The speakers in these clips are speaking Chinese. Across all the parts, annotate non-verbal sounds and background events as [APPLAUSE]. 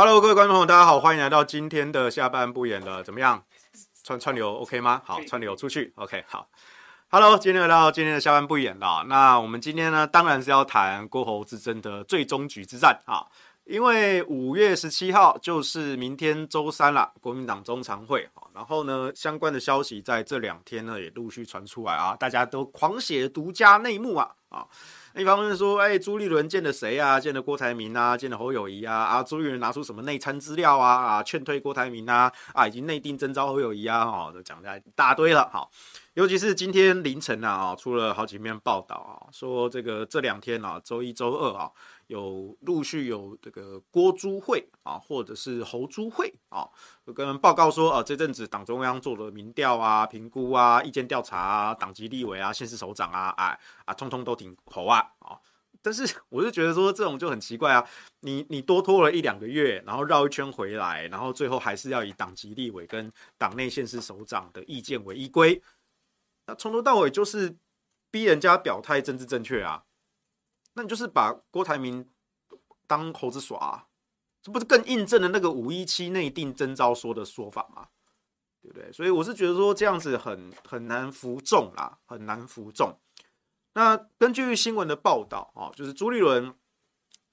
Hello，各位观众朋友，大家好，欢迎来到今天的下半部演了，怎么样？串串流 OK 吗？好，串流出去 OK 好。Hello，今天来到今天的下半部演了，那我们今天呢，当然是要谈郭侯之争的最终局之战啊，因为五月十七号就是明天周三了，国民党中常会啊，然后呢，相关的消息在这两天呢也陆续传出来啊，大家都狂写独家内幕啊啊。一方面说，哎，朱立伦见了谁啊？见了郭台铭啊？见了侯友谊啊？啊，朱立伦拿出什么内参资料啊？啊，劝退郭台铭啊？啊，以及内定征召侯友谊啊？哦，都讲了一大堆了。好，尤其是今天凌晨啊，啊，出了好几篇报道啊，说这个这两天啊，周一、周二啊。有陆续有这个郭珠会啊，或者是侯珠会啊，跟报告说啊，这阵子党中央做了民调啊、评估啊、意见调查啊、党籍立委啊、县市首长啊，哎啊，通通都挺侯啊啊。但是我就觉得说这种就很奇怪啊，你你多拖了一两个月，然后绕一圈回来，然后最后还是要以党籍立委跟党内县市首长的意见为依归，那从头到尾就是逼人家表态政治正确啊。那你就是把郭台铭当猴子耍啊，这不是更印证了那个五一七内定征召说的说法吗？对不对？所以我是觉得说这样子很很难服众啦，很难服众。那根据新闻的报道啊，就是朱立伦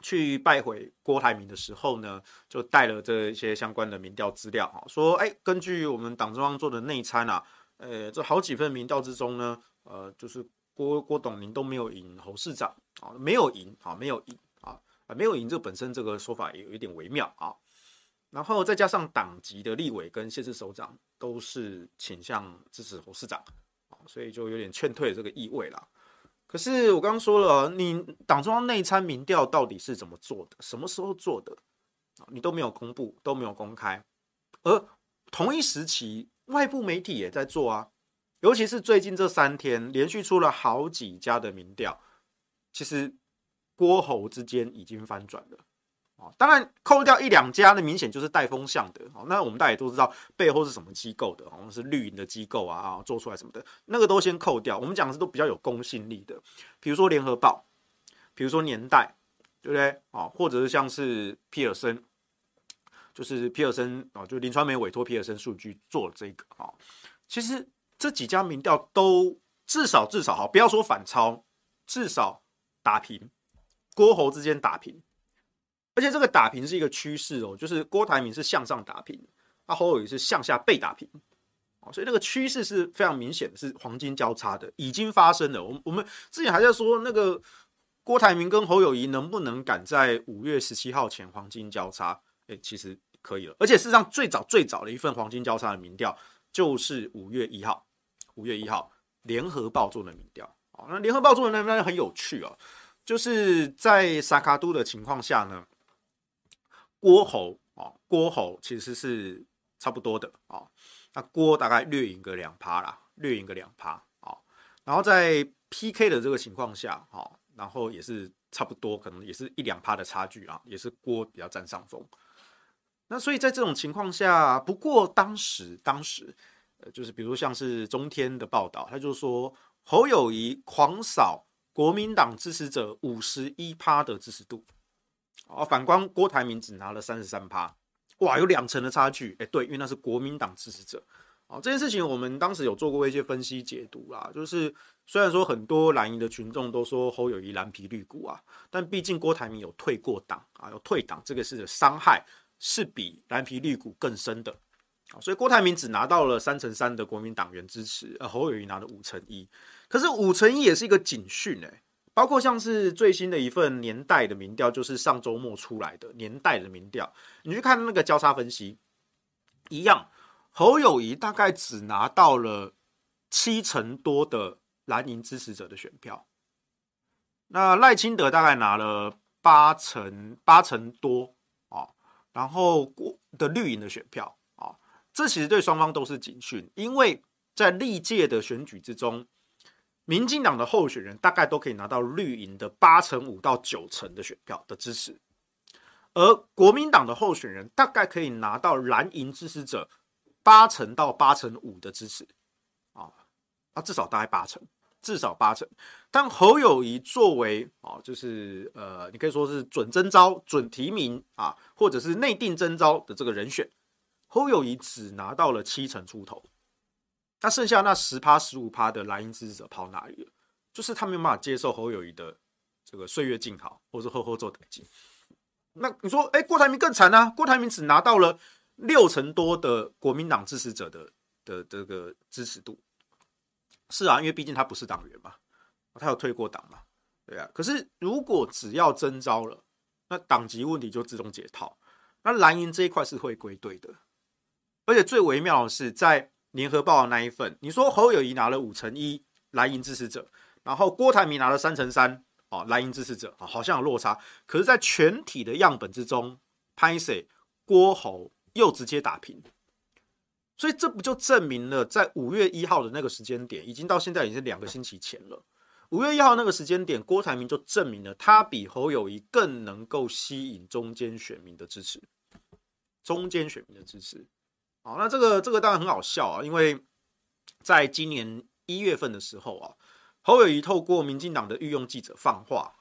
去拜会郭台铭的时候呢，就带了这些相关的民调资料啊，说哎，根据我们党中央做的内参啊，呃，这好几份民调之中呢，呃，就是郭郭董您都没有赢侯市长。啊，没有赢啊，没有赢啊，啊，没有赢，这本身这个说法也有一点微妙啊。然后再加上党籍的立委跟县市首长都是倾向支持侯市长啊，所以就有点劝退这个意味了。可是我刚刚说了，你党中央内参民调到底是怎么做的？什么时候做的啊？你都没有公布，都没有公开。而同一时期，外部媒体也在做啊，尤其是最近这三天，连续出了好几家的民调。其实郭侯之间已经翻转了啊，当然扣掉一两家，那明显就是带风向的。那我们大家也都知道背后是什么机构的，好像是绿营的机构啊啊做出来什么的，那个都先扣掉。我们讲的是都比较有公信力的，比如说联合报，比如说年代，对不对啊？或者是像是皮尔森，就是皮尔森啊，就林传媒委托皮尔森数据做这个啊。其实这几家民调都至少至少好，不要说反超，至少。打平，郭侯之间打平，而且这个打平是一个趋势哦，就是郭台铭是向上打平，那侯友宜是向下被打平，所以那个趋势是非常明显的，是黄金交叉的，已经发生了。我们我们之前还在说那个郭台铭跟侯友宜能不能赶在五月十七号前黄金交叉？哎，其实可以了，而且事实上最早最早的一份黄金交叉的民调就是五月一号，五月一号联合报做的民调。那联合报做的那那很有趣哦，就是在萨卡都的情况下呢，郭侯啊，郭侯其实是差不多的啊，那郭大概略赢个两趴啦，略赢个两趴啊，然后在 PK 的这个情况下哈，然后也是差不多，可能也是一两趴的差距啊，也是郭比较占上风。那所以在这种情况下，不过当时当时呃，就是比如像是中天的报道，他就说。侯友宜狂扫国民党支持者五十一趴的支持度，啊，反观郭台铭只拿了三十三趴，哇，有两成的差距。哎，对，因为那是国民党支持者。啊，这件事情我们当时有做过一些分析解读啦，就是虽然说很多蓝营的群众都说侯友宜蓝皮绿骨啊，但毕竟郭台铭有退过党啊，有退党，这个是伤害是比蓝皮绿骨更深的。所以郭台铭只拿到了三成三的国民党员支持，而侯友宜拿了五成一。可是五成一也是一个警讯哎，包括像是最新的一份年代的民调，就是上周末出来的年代的民调，你去看那个交叉分析，一样，侯友宜大概只拿到了七成多的蓝营支持者的选票，那赖清德大概拿了八成八成多，然后国的绿营的选票啊。这其实对双方都是警讯，因为在历届的选举之中，民进党的候选人大概都可以拿到绿营的八成五到九成的选票的支持，而国民党的候选人大概可以拿到蓝营支持者八成到八成五的支持，啊，啊至少大概八成，至少八成。但侯友谊作为啊，就是呃，你可以说是准征召、准提名啊，或者是内定征召的这个人选，侯友谊只拿到了七成出头。那剩下那十趴、十五趴的蓝营支持者跑哪里了？就是他没有办法接受侯友谊的这个岁月静好，或者是后后做代志。那你说，哎，郭台铭更惨啊！郭台铭只拿到了六成多的国民党支持者的的这个支持度。是啊，因为毕竟他不是党员嘛，他有退过党嘛，对啊。可是如果只要征召了，那党籍问题就自动解套，那蓝营这一块是会归队的。而且最微妙的是，在联合报的那一份，你说侯友谊拿了五成一蓝营支持者，然后郭台铭拿了三成三。哦，蓝营支持者啊，好像有落差，可是，在全体的样本之中，拍谢郭侯又直接打平，所以这不就证明了，在五月一号的那个时间点，已经到现在已经是两个星期前了。五月一号那个时间点，郭台铭就证明了他比侯友谊更能够吸引中间选民的支持，中间选民的支持。好，那这个这个当然很好笑啊，因为在今年一月份的时候啊。侯友谊透过民进党的御用记者放话，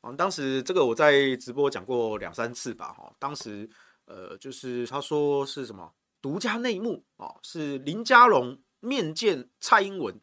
啊，当时这个我在直播讲过两三次吧，哈，当时呃，就是他说是什么独家内幕啊，是林佳龙面见蔡英文，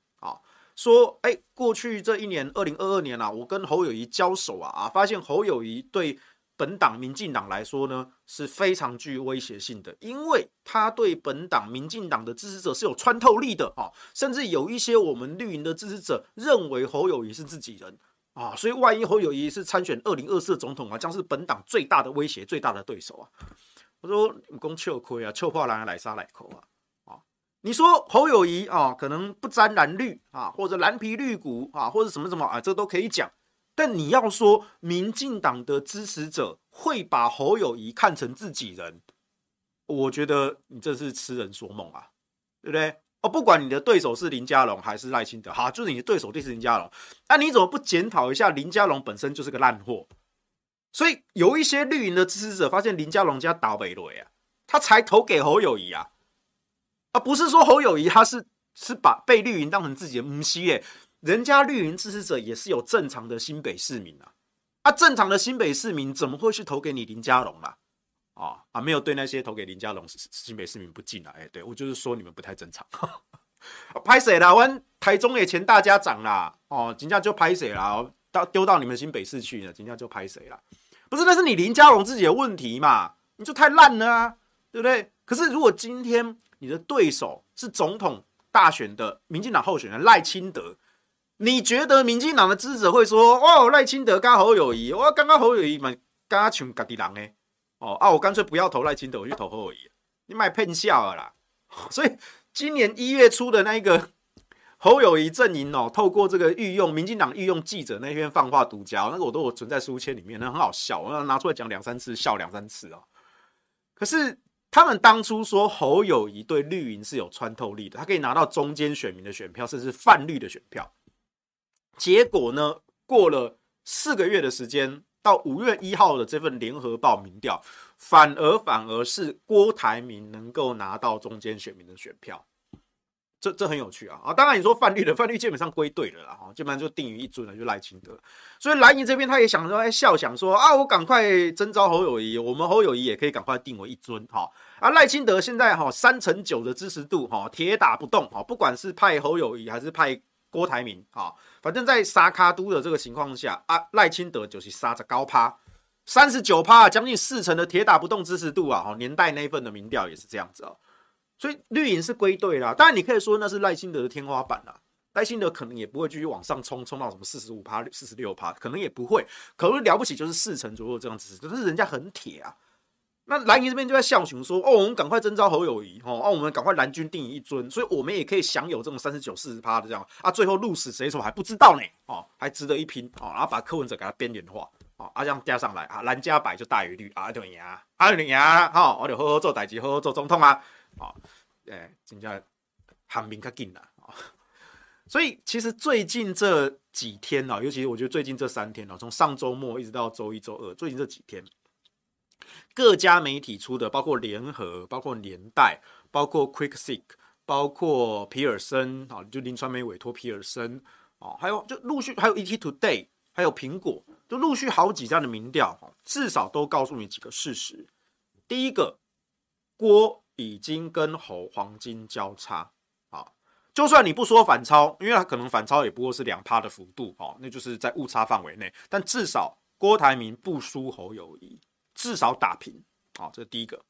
说，哎，过去这一年，二零二二年啊，我跟侯友宜交手啊，啊，发现侯友宜对。本党民进党来说呢，是非常具威胁性的，因为他对本党民进党的支持者是有穿透力的啊，甚至有一些我们绿营的支持者认为侯友宜是自己人啊，所以万一侯友宜是参选二零二四总统啊，将是本党最大的威胁、最大的对手啊。我说你讲笑亏啊，笑破人来杀来口啊！你说侯友宜啊，可能不沾蓝绿啊，或者蓝皮绿骨啊，或者什么什么啊，这都可以讲。但你要说民进党的支持者会把侯友宜看成自己人，我觉得你这是痴人说梦啊，对不对？哦，不管你的对手是林佳龙还是赖清德，好，就是你的对手就是林佳龙，那你怎么不检讨一下林佳龙本身就是个烂货？所以有一些绿营的支持者发现林佳龙家倒霉了呀，他才投给侯友宜啊，而不是说侯友宜他是是把被绿营当成自己的母鸡耶。人家绿营支持者也是有正常的新北市民啊，啊，正常的新北市民怎么会去投给你林佳龙啦？啊啊，没有对那些投给林佳龙新北市民不敬啊！哎，对我就是说你们不太正常。[LAUGHS] 拍谁啦？我台中也前大家长啦，哦，人家就拍谁啦？到丢到你们新北市去了，人家就拍谁啦？不是，那是你林佳龙自己的问题嘛？你就太烂了啊，对不对？可是如果今天你的对手是总统大选的民进党候选人赖清德。你觉得民进党的支持者会说：“哦，赖清德跟侯友宜，我刚刚侯友宜嘛，刚刚像家己人呢？哦啊，我干脆不要投赖清德，我去投侯友宜。你卖骗笑了啦！[LAUGHS] 所以今年一月初的那个侯友宜阵营哦，透过这个御用民进党御用记者那篇放话独家，那个我都有存在书签里面，那很好笑，我要拿出来讲两三次，笑两三次哦。可是他们当初说侯友谊对绿营是有穿透力的，他可以拿到中间选民的选票，甚至泛绿的选票。结果呢？过了四个月的时间，到五月一号的这份联合报民调，反而反而是郭台铭能够拿到中间选民的选票，这这很有趣啊！啊，当然你说泛绿的泛绿基本上归队了啦，哈，基本上就定于一尊了，就赖清德。所以蓝营这边他也想说，哎，笑想说啊，我赶快征召侯友谊，我们侯友谊也可以赶快定为一尊，哈。啊，赖清德现在哈三成九的支持度，哈，铁打不动，哈，不管是派侯友宜还是派郭台铭，哈。反正，在沙卡都的这个情况下啊，赖清德就是杀着高趴，三十九趴，将近四成的铁打不动支持度啊！哦，年代那份的民调也是这样子哦，所以绿营是归队啦。当然，你可以说那是赖清德的天花板啦，赖清德可能也不会继续往上冲，冲到什么四十五趴、四十六趴，可能也不会。可能了不起就是四成左右这样子，可是人家很铁啊。那蓝营这边就在笑熊说：“哦，我们赶快征召侯友宜，哦，哦，我们赶快蓝军定一尊，所以我们也可以享有这种三十九、四十趴的这样啊。最后鹿死谁手还不知道呢，哦，还值得一拼，哦，然后把柯文哲给他边缘化，哦，啊这样加上来啊，蓝加白就大于绿啊，就赢啊，啊就赢啊，好，我就好好做代志，好好做总统啊，哦，诶，真正韩民较紧啦，啊，所以其实最近这几天啊，尤其是我觉得最近这三天啊，从上周末一直到周一、周二，最近这几天。”各家媒体出的，包括联合、包括年代、包括 Quick Seek、包括皮尔森啊，就林传媒委托皮尔森哦，还有就陆续还有 ET Today，还有苹果，就陆续好几家的民调，至少都告诉你几个事实。第一个，郭已经跟侯黄金交叉啊，就算你不说反超，因为他可能反超也不过是两趴的幅度哦，那就是在误差范围内，但至少郭台铭不输侯友宜，至少打平啊，这是第一个。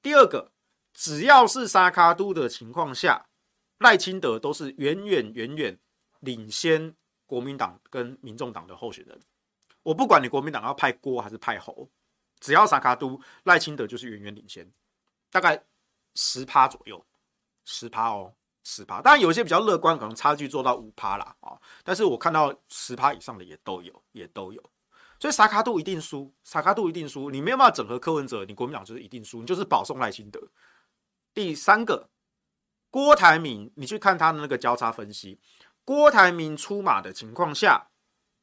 第二个，只要是三脚督的情况下，赖清德都是远远远远领先国民党跟民众党的候选人。我不管你国民党要派郭还是派侯，只要三脚督，赖清德就是远远领先，大概十趴左右，十趴哦，十趴。当然有一些比较乐观，可能差距做到五趴啦啊。但是我看到十趴以上的也都有，也都有。所以三脚督一定输，三脚督一定输，你没有办法整合柯文哲，你国民党就是一定输，你就是保送赖清德。第三个，郭台铭，你去看他的那个交叉分析，郭台铭出马的情况下，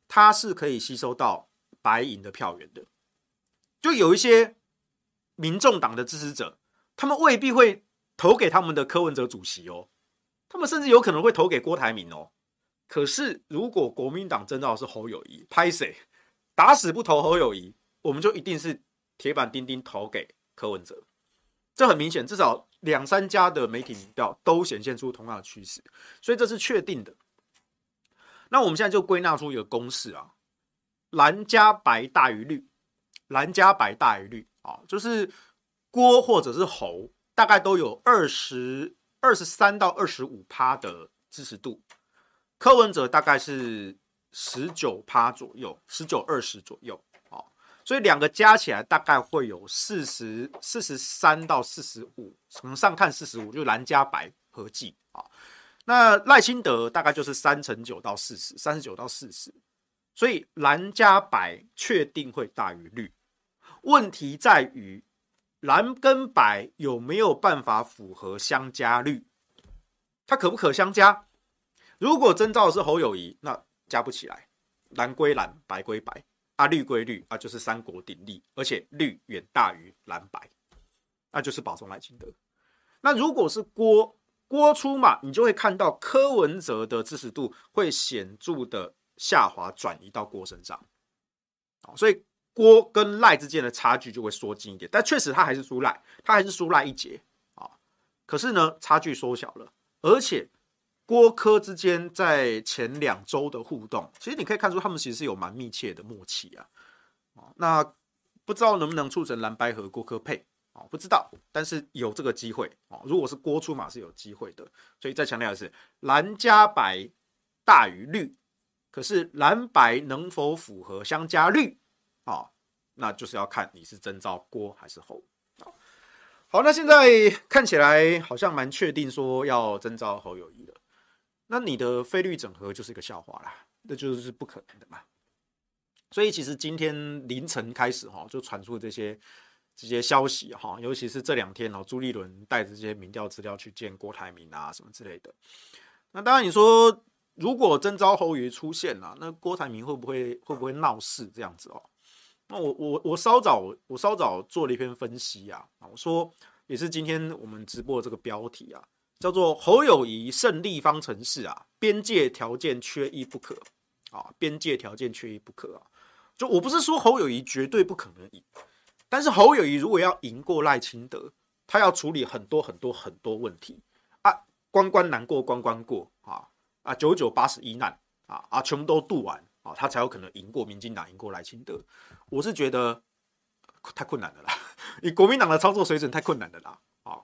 他是可以吸收到白银的票源的。就有一些民众党的支持者，他们未必会投给他们的柯文哲主席哦，他们甚至有可能会投给郭台铭哦。可是如果国民党征召的是侯友谊，拍谁？打死不投侯友宜，我们就一定是铁板钉钉投给柯文哲。这很明显，至少两三家的媒体民调都显现出同样的趋势，所以这是确定的。那我们现在就归纳出一个公式啊：蓝加白大于绿，蓝加白大于绿啊，就是郭或者是侯，大概都有二十二十三到二十五趴的支持度，柯文哲大概是。十九趴左右，十九二十左右，好，所以两个加起来大概会有四十四十三到四十五，从上看四十五，就蓝加白合计啊。那赖清德大概就是三乘九到四十，三十九到四十，所以蓝加白确定会大于绿。问题在于蓝跟白有没有办法符合相加率？它可不可相加？如果征兆是侯友谊，那加不起来，蓝归蓝，白归白，啊，绿归绿，啊，就是三国鼎立，而且绿远大于蓝白，那就是保送赖清德。那如果是郭郭出马，你就会看到柯文哲的支持度会显著的下滑，转移到郭身上。所以郭跟赖之间的差距就会缩近一点，但确实他还是输赖，他还是输赖一截啊。可是呢，差距缩小了，而且。郭柯之间在前两周的互动，其实你可以看出他们其实是有蛮密切的默契啊。那不知道能不能促成蓝白和郭柯配啊？不知道，但是有这个机会啊。如果是郭出马是有机会的，所以再强调的是蓝加白大于绿，可是蓝白能否符合相加绿啊？那就是要看你是征召郭还是侯。好，那现在看起来好像蛮确定说要征召侯友谊的。那你的费率整合就是一个笑话啦，那就是不可能的嘛。所以其实今天凌晨开始哈，就传出这些这些消息哈，尤其是这两天哦，朱立伦带着这些民调资料去见郭台铭啊什么之类的。那当然你说，如果征召侯友宜出现了，那郭台铭会不会会不会闹事这样子哦？那我我我稍早我稍早做了一篇分析啊，我说也是今天我们直播的这个标题啊。叫做侯友宜胜利方程式啊，边界条件缺一不可啊，边界条件缺一不可啊。就我不是说侯友宜绝对不可能赢，但是侯友宜如果要赢过赖清德，他要处理很多很多很多问题啊，关关难过关关过啊啊，九九八十一难啊啊，全部都渡完啊，他才有可能赢过民进党，赢过赖清德。我是觉得太困难了啦，你国民党的操作水准太困难了啦啊。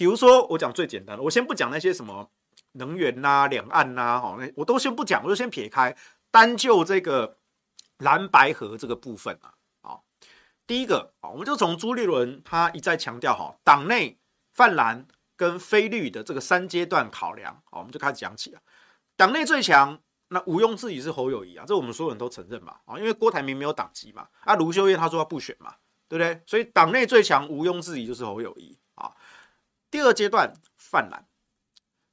比如说，我讲最简单的，我先不讲那些什么能源呐、啊、两岸呐，好，那我都先不讲，我就先撇开，单就这个蓝白河这个部分啊，好，第一个啊，我们就从朱立伦他一再强调哈，党内泛蓝跟非绿的这个三阶段考量，好，我们就开始讲起啊。党内最强，那毋庸置疑是侯友宜啊，这我们所有人都承认嘛，啊，因为郭台铭没有党籍嘛，啊，卢秀燕他说他不选嘛，对不对？所以党内最强毋庸置疑就是侯友宜啊。第二阶段泛蓝，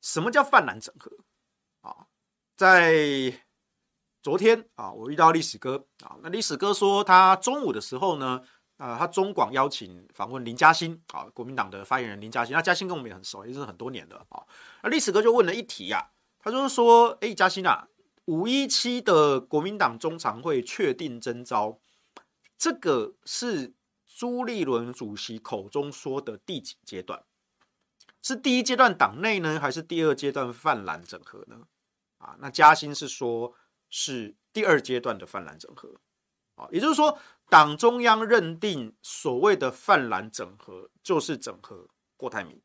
什么叫泛蓝整合啊？在昨天啊，我遇到历史哥啊，那历史哥说他中午的时候呢，啊，他中广邀请访问林嘉欣啊，国民党的发言人林嘉欣，那嘉欣跟我们也很熟，也是很多年的啊。那历史哥就问了一题啊，他就是说，哎，嘉欣啊，五一七的国民党中常会确定征召，这个是朱立伦主席口中说的第几阶段？是第一阶段党内呢，还是第二阶段泛蓝整合呢？啊，那嘉兴是说，是第二阶段的泛蓝整合。啊，也就是说，党中央认定所谓的泛蓝整合就是整合郭台铭，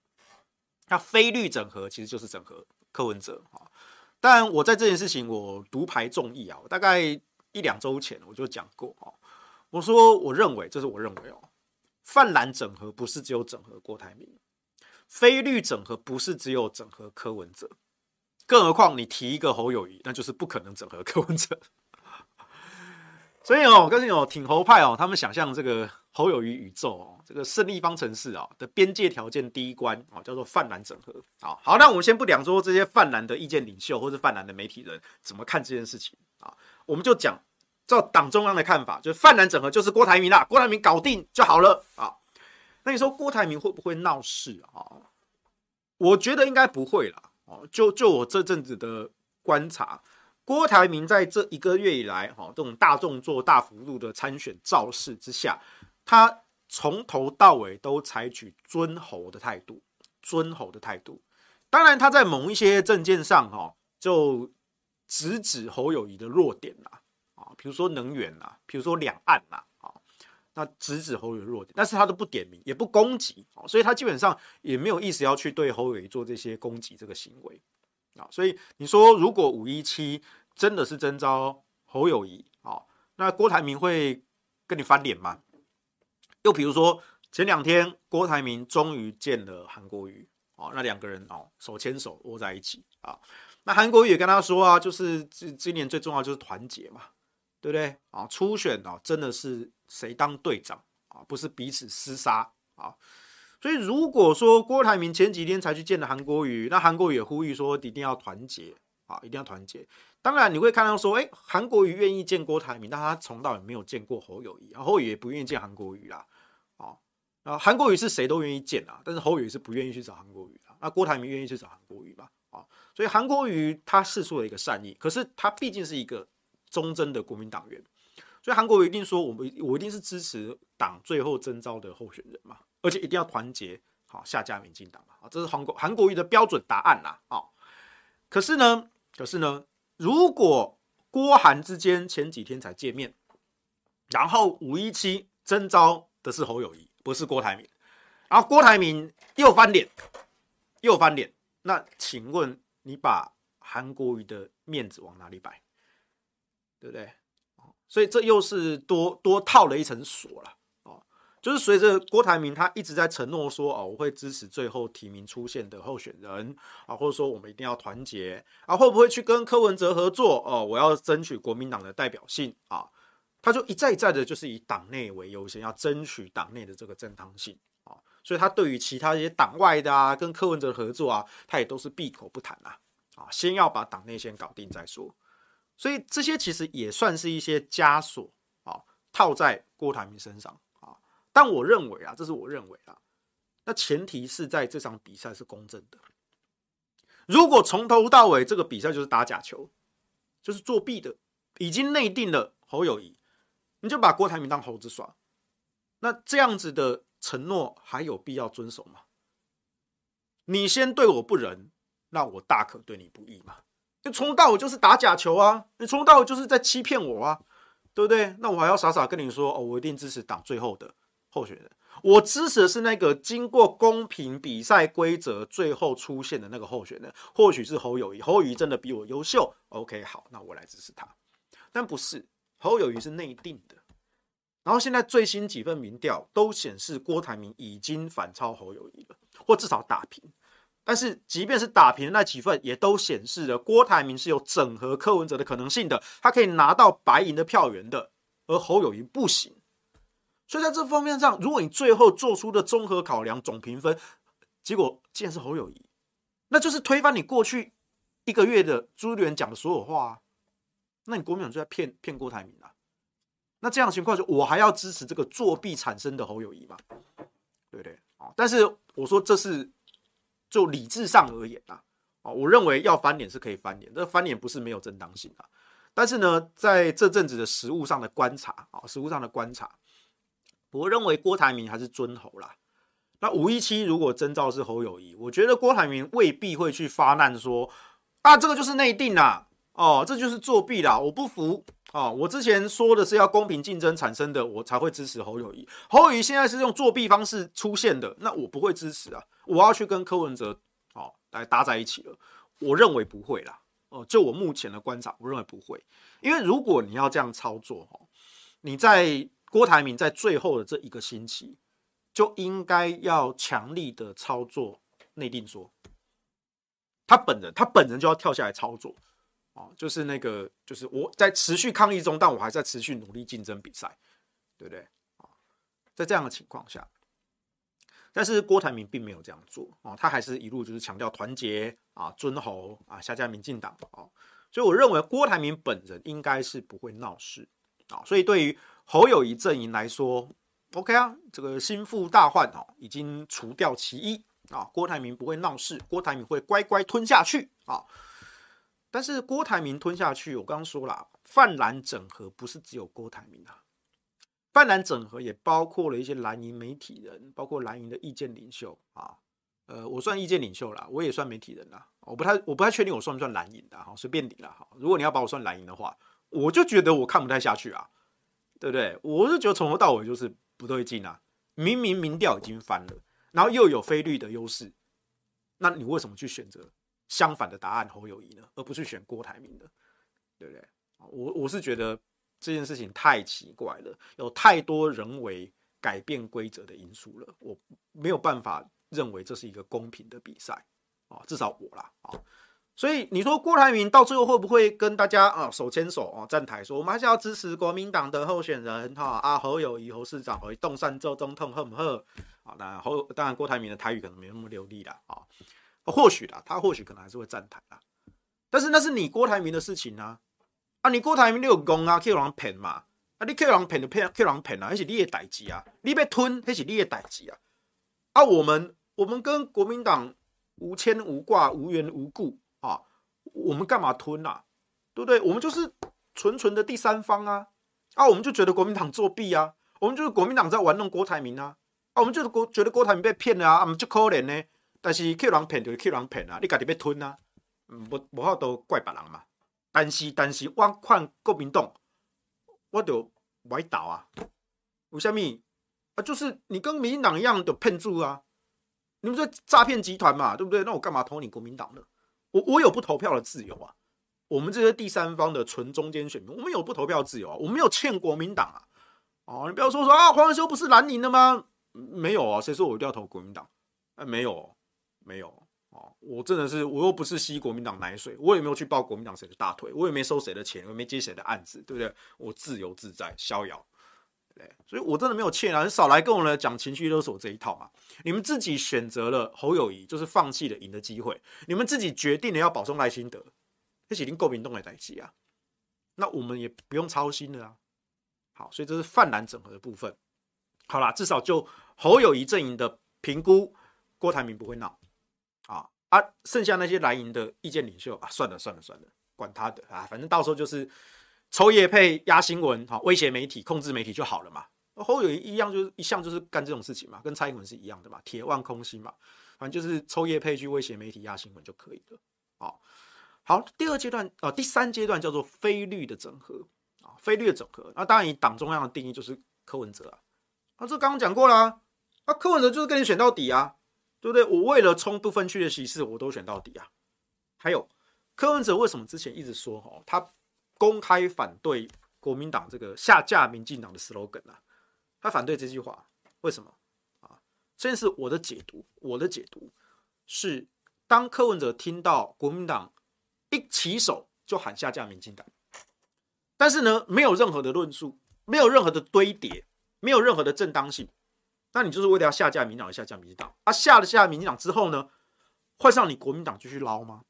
那非绿整合其实就是整合柯文哲。啊，但我在这件事情我独排众议啊，我大概一两周前我就讲过啊，我说我认为，这是我认为哦，泛蓝整合不是只有整合郭台铭。非绿整合不是只有整合柯文哲，更何况你提一个侯友宜，那就是不可能整合柯文哲。[LAUGHS] 所以哦，我告诉你哦，挺侯派哦，他们想象这个侯友宜宇宙哦，这个胜利方程式啊的边界条件第一关啊，叫做泛蓝整合。好，好，那我们先不讲说这些泛蓝的意见领袖或者泛蓝的媒体人怎么看这件事情啊，我们就讲照党中央的看法，就是泛蓝整合就是郭台铭啦，郭台铭搞定就好了啊。那你说郭台铭会不会闹事啊？我觉得应该不会啦。哦，就就我这阵子的观察，郭台铭在这一个月以来，哈，这种大动作、大幅度的参选造势之下，他从头到尾都采取尊侯的态度，尊侯的态度。当然，他在某一些政见上，哈，就直指侯友谊的弱点啦，啊，比如说能源啦，比如说两岸啦。那直指侯友宜弱点，但是他都不点名，也不攻击，所以他基本上也没有意思要去对侯友宜做这些攻击这个行为啊。所以你说，如果五一七真的是征召侯友宜啊，那郭台铭会跟你翻脸吗？又比如说前两天郭台铭终于见了韩国瑜啊，那两个人哦手牵手握在一起啊，那韩国瑜也跟他说啊，就是今今年最重要就是团结嘛。对不对啊？初选啊，真的是谁当队长啊？不是彼此厮杀啊！所以如果说郭台铭前几天才去见了韩国瑜，那韩国瑜也呼吁说一定要团结啊，一定要团结。当然你会看到说，哎，韩国瑜愿意见郭台铭，但他从到也没有见过侯友宜，侯友宜也不愿意见韩国瑜啦。啊，啊，韩国瑜是谁都愿意见啊，但是侯友宜是不愿意去找韩国瑜啊。那郭台铭愿意去找韩国瑜吧？啊，所以韩国瑜他释出了一个善意，可是他毕竟是一个。忠贞的国民党员，所以韩国瑜一定说，我们我一定是支持党最后征召的候选人嘛，而且一定要团结，好下架民进党嘛，啊，这是韩国韩国瑜的标准答案啦，啊，可是呢，可是呢，如果郭韩之间前几天才见面，然后五一七征召的是侯友宜，不是郭台铭，然后郭台铭又翻脸，又翻脸，那请问你把韩国瑜的面子往哪里摆？对不对？所以这又是多多套了一层锁了哦。就是随着郭台铭他一直在承诺说哦，我会支持最后提名出现的候选人啊，或者说我们一定要团结啊，会不会去跟柯文哲合作哦？我要争取国民党的代表性啊，他就一再一再的，就是以党内为优先，要争取党内的这个正当性啊。所以他对于其他一些党外的啊，跟柯文哲合作啊，他也都是闭口不谈啊啊，先要把党内先搞定再说。所以这些其实也算是一些枷锁啊，套在郭台铭身上啊。但我认为啊，这是我认为啊，那前提是在这场比赛是公正的。如果从头到尾这个比赛就是打假球，就是作弊的，已经内定了侯友谊，你就把郭台铭当猴子耍，那这样子的承诺还有必要遵守吗？你先对我不仁，那我大可对你不义嘛。就从头到尾就是打假球啊！你从头到尾就是在欺骗我啊，对不对？那我还要傻傻跟你说哦，我一定支持党最后的候选人。我支持的是那个经过公平比赛规则最后出现的那个候选人，或许是侯友谊。侯友谊真的比我优秀，OK，好，那我来支持他。但不是，侯友谊是内定的。然后现在最新几份民调都显示郭台铭已经反超侯友谊了，或至少打平。但是，即便是打平的那几份，也都显示了郭台铭是有整合柯文哲的可能性的，他可以拿到白银的票源的，而侯友谊不行。所以在这方面上，如果你最后做出的综合考量总评分结果竟然是侯友谊，那就是推翻你过去一个月的朱立伦讲的所有话啊！那你国民党就在骗骗郭台铭啊？那这样的情况，就我还要支持这个作弊产生的侯友谊吗？对不对？啊！但是我说这是。就理智上而言啊，哦，我认为要翻脸是可以翻脸，这翻脸不是没有正当性啊。但是呢，在这阵子的实物上的观察啊，实物上的观察，我认为郭台铭还是尊侯啦。那五一七如果征召是侯友谊，我觉得郭台铭未必会去发难说啊，这个就是内定啦，哦，这就是作弊啦，我不服，哦，我之前说的是要公平竞争产生的，我才会支持侯友谊。侯友谊现在是用作弊方式出现的，那我不会支持啊，我要去跟柯文哲哦来搭在一起了，我认为不会啦。哦，就我目前的观察，我认为不会，因为如果你要这样操作，哦，你在郭台铭在最后的这一个星期，就应该要强力的操作内定说，他本人他本人就要跳下来操作，哦，就是那个就是我在持续抗议中，但我还在持续努力竞争比赛，对不对？啊，在这样的情况下。但是郭台铭并没有这样做哦，他还是一路就是强调团结啊、尊侯啊、下架民进党哦，所以我认为郭台铭本人应该是不会闹事啊，所以对于侯友宜阵营来说，OK 啊，这个心腹大患哦，已经除掉其一啊，郭台铭不会闹事，郭台铭会乖乖吞下去啊。但是郭台铭吞下去，我刚刚说了，泛蓝整合不是只有郭台铭啊。泛蓝整合也包括了一些蓝营媒体人，包括蓝营的意见领袖啊。呃，我算意见领袖啦，我也算媒体人啦。我不太，我不太确定我算不算蓝营的哈，随便你啦哈。如果你要把我算蓝营的话，我就觉得我看不太下去啊，对不对？我是觉得从头到尾就是不对劲啊。明明民调已经翻了，然后又有非绿的优势，那你为什么去选择相反的答案侯友谊呢，而不是选郭台铭的？对不对？我我是觉得。这件事情太奇怪了，有太多人为改变规则的因素了，我没有办法认为这是一个公平的比赛啊，至少我啦啊，所以你说郭台铭到最后会不会跟大家啊手牵手啊站台说我们还是要支持国民党的候选人哈啊侯友谊侯市长会动善做总统好不好？啊，当然侯当然郭台铭的台语可能没那么流利啦啊，或许啦，他或许可能还是会站台啦，但是那是你郭台铭的事情啊。啊，你郭台铭你有功啊，去让人骗嘛？啊，你去让人骗就骗，去让人骗啊，那是你的代志啊，你被吞那是你的代志啊。啊，我们我们跟国民党无牵无挂、无缘无故啊，我们干嘛吞啊？对不对？我们就是纯纯的第三方啊。啊，我们就觉得国民党作弊啊，我们就是国民党在玩弄郭台铭啊。啊，我们就是国觉得郭台铭被骗了啊，我们就可怜呢。但是去人骗就是去人骗啊，你家己被吞啊，嗯，无无法度怪别人嘛。但是，但是我看国民党，我就歪倒啊！为什么啊？就是你跟民党一样的骗住啊！你们这诈骗集团嘛，对不对？那我干嘛投你国民党呢？我我有不投票的自由啊！我们这些第三方的纯中间选民，我们有不投票自由啊！我们有欠国民党啊！哦，你不要说说啊，黄文修不是蓝营的吗？没有啊，谁说我一定要投国民党？哎，没有，没有哦。我真的是，我又不是吸国民党奶水，我也没有去抱国民党谁的大腿，我也没收谁的钱，我也没接谁的案子，对不对？我自由自在，逍遥，对，所以我真的没有欠啊！你少来跟我来讲情绪勒索这一套嘛！你们自己选择了侯友宜，就是放弃了赢的机会，你们自己决定了要保送赖清德，这已经够民动的代志啊！那我们也不用操心了啊！好，所以这是泛蓝整合的部分。好啦，至少就侯友宜阵营的评估，郭台铭不会闹啊。啊，剩下那些蓝营的意见领袖啊，算了算了算了，管他的啊，反正到时候就是抽叶配压新闻，好威胁媒体、控制媒体就好了嘛。侯友宜一样就是一向就是干这种事情嘛，跟蔡英文是一样的嘛，铁腕空心嘛，反正就是抽叶配去威胁媒体、压新闻就可以了。好，好，第二阶段啊、第三阶段叫做非绿的整合啊，非绿的整合。那当然以党中央的定义就是柯文哲啊，啊，这刚刚讲过了啊，柯文哲就是跟你选到底啊。对不对？我为了冲不分区的席次，我都选到底啊。还有柯文哲为什么之前一直说哦，他公开反对国民党这个下架民进党的 slogan 啊？他反对这句话，为什么啊？这是我的解读，我的解读是，当柯文哲听到国民党一起手就喊下架民进党，但是呢，没有任何的论述，没有任何的堆叠，没有任何的正当性。那你就是为了要下架民进党，下架民进党啊？下了下民进党之后呢，换上你国民党继续捞吗？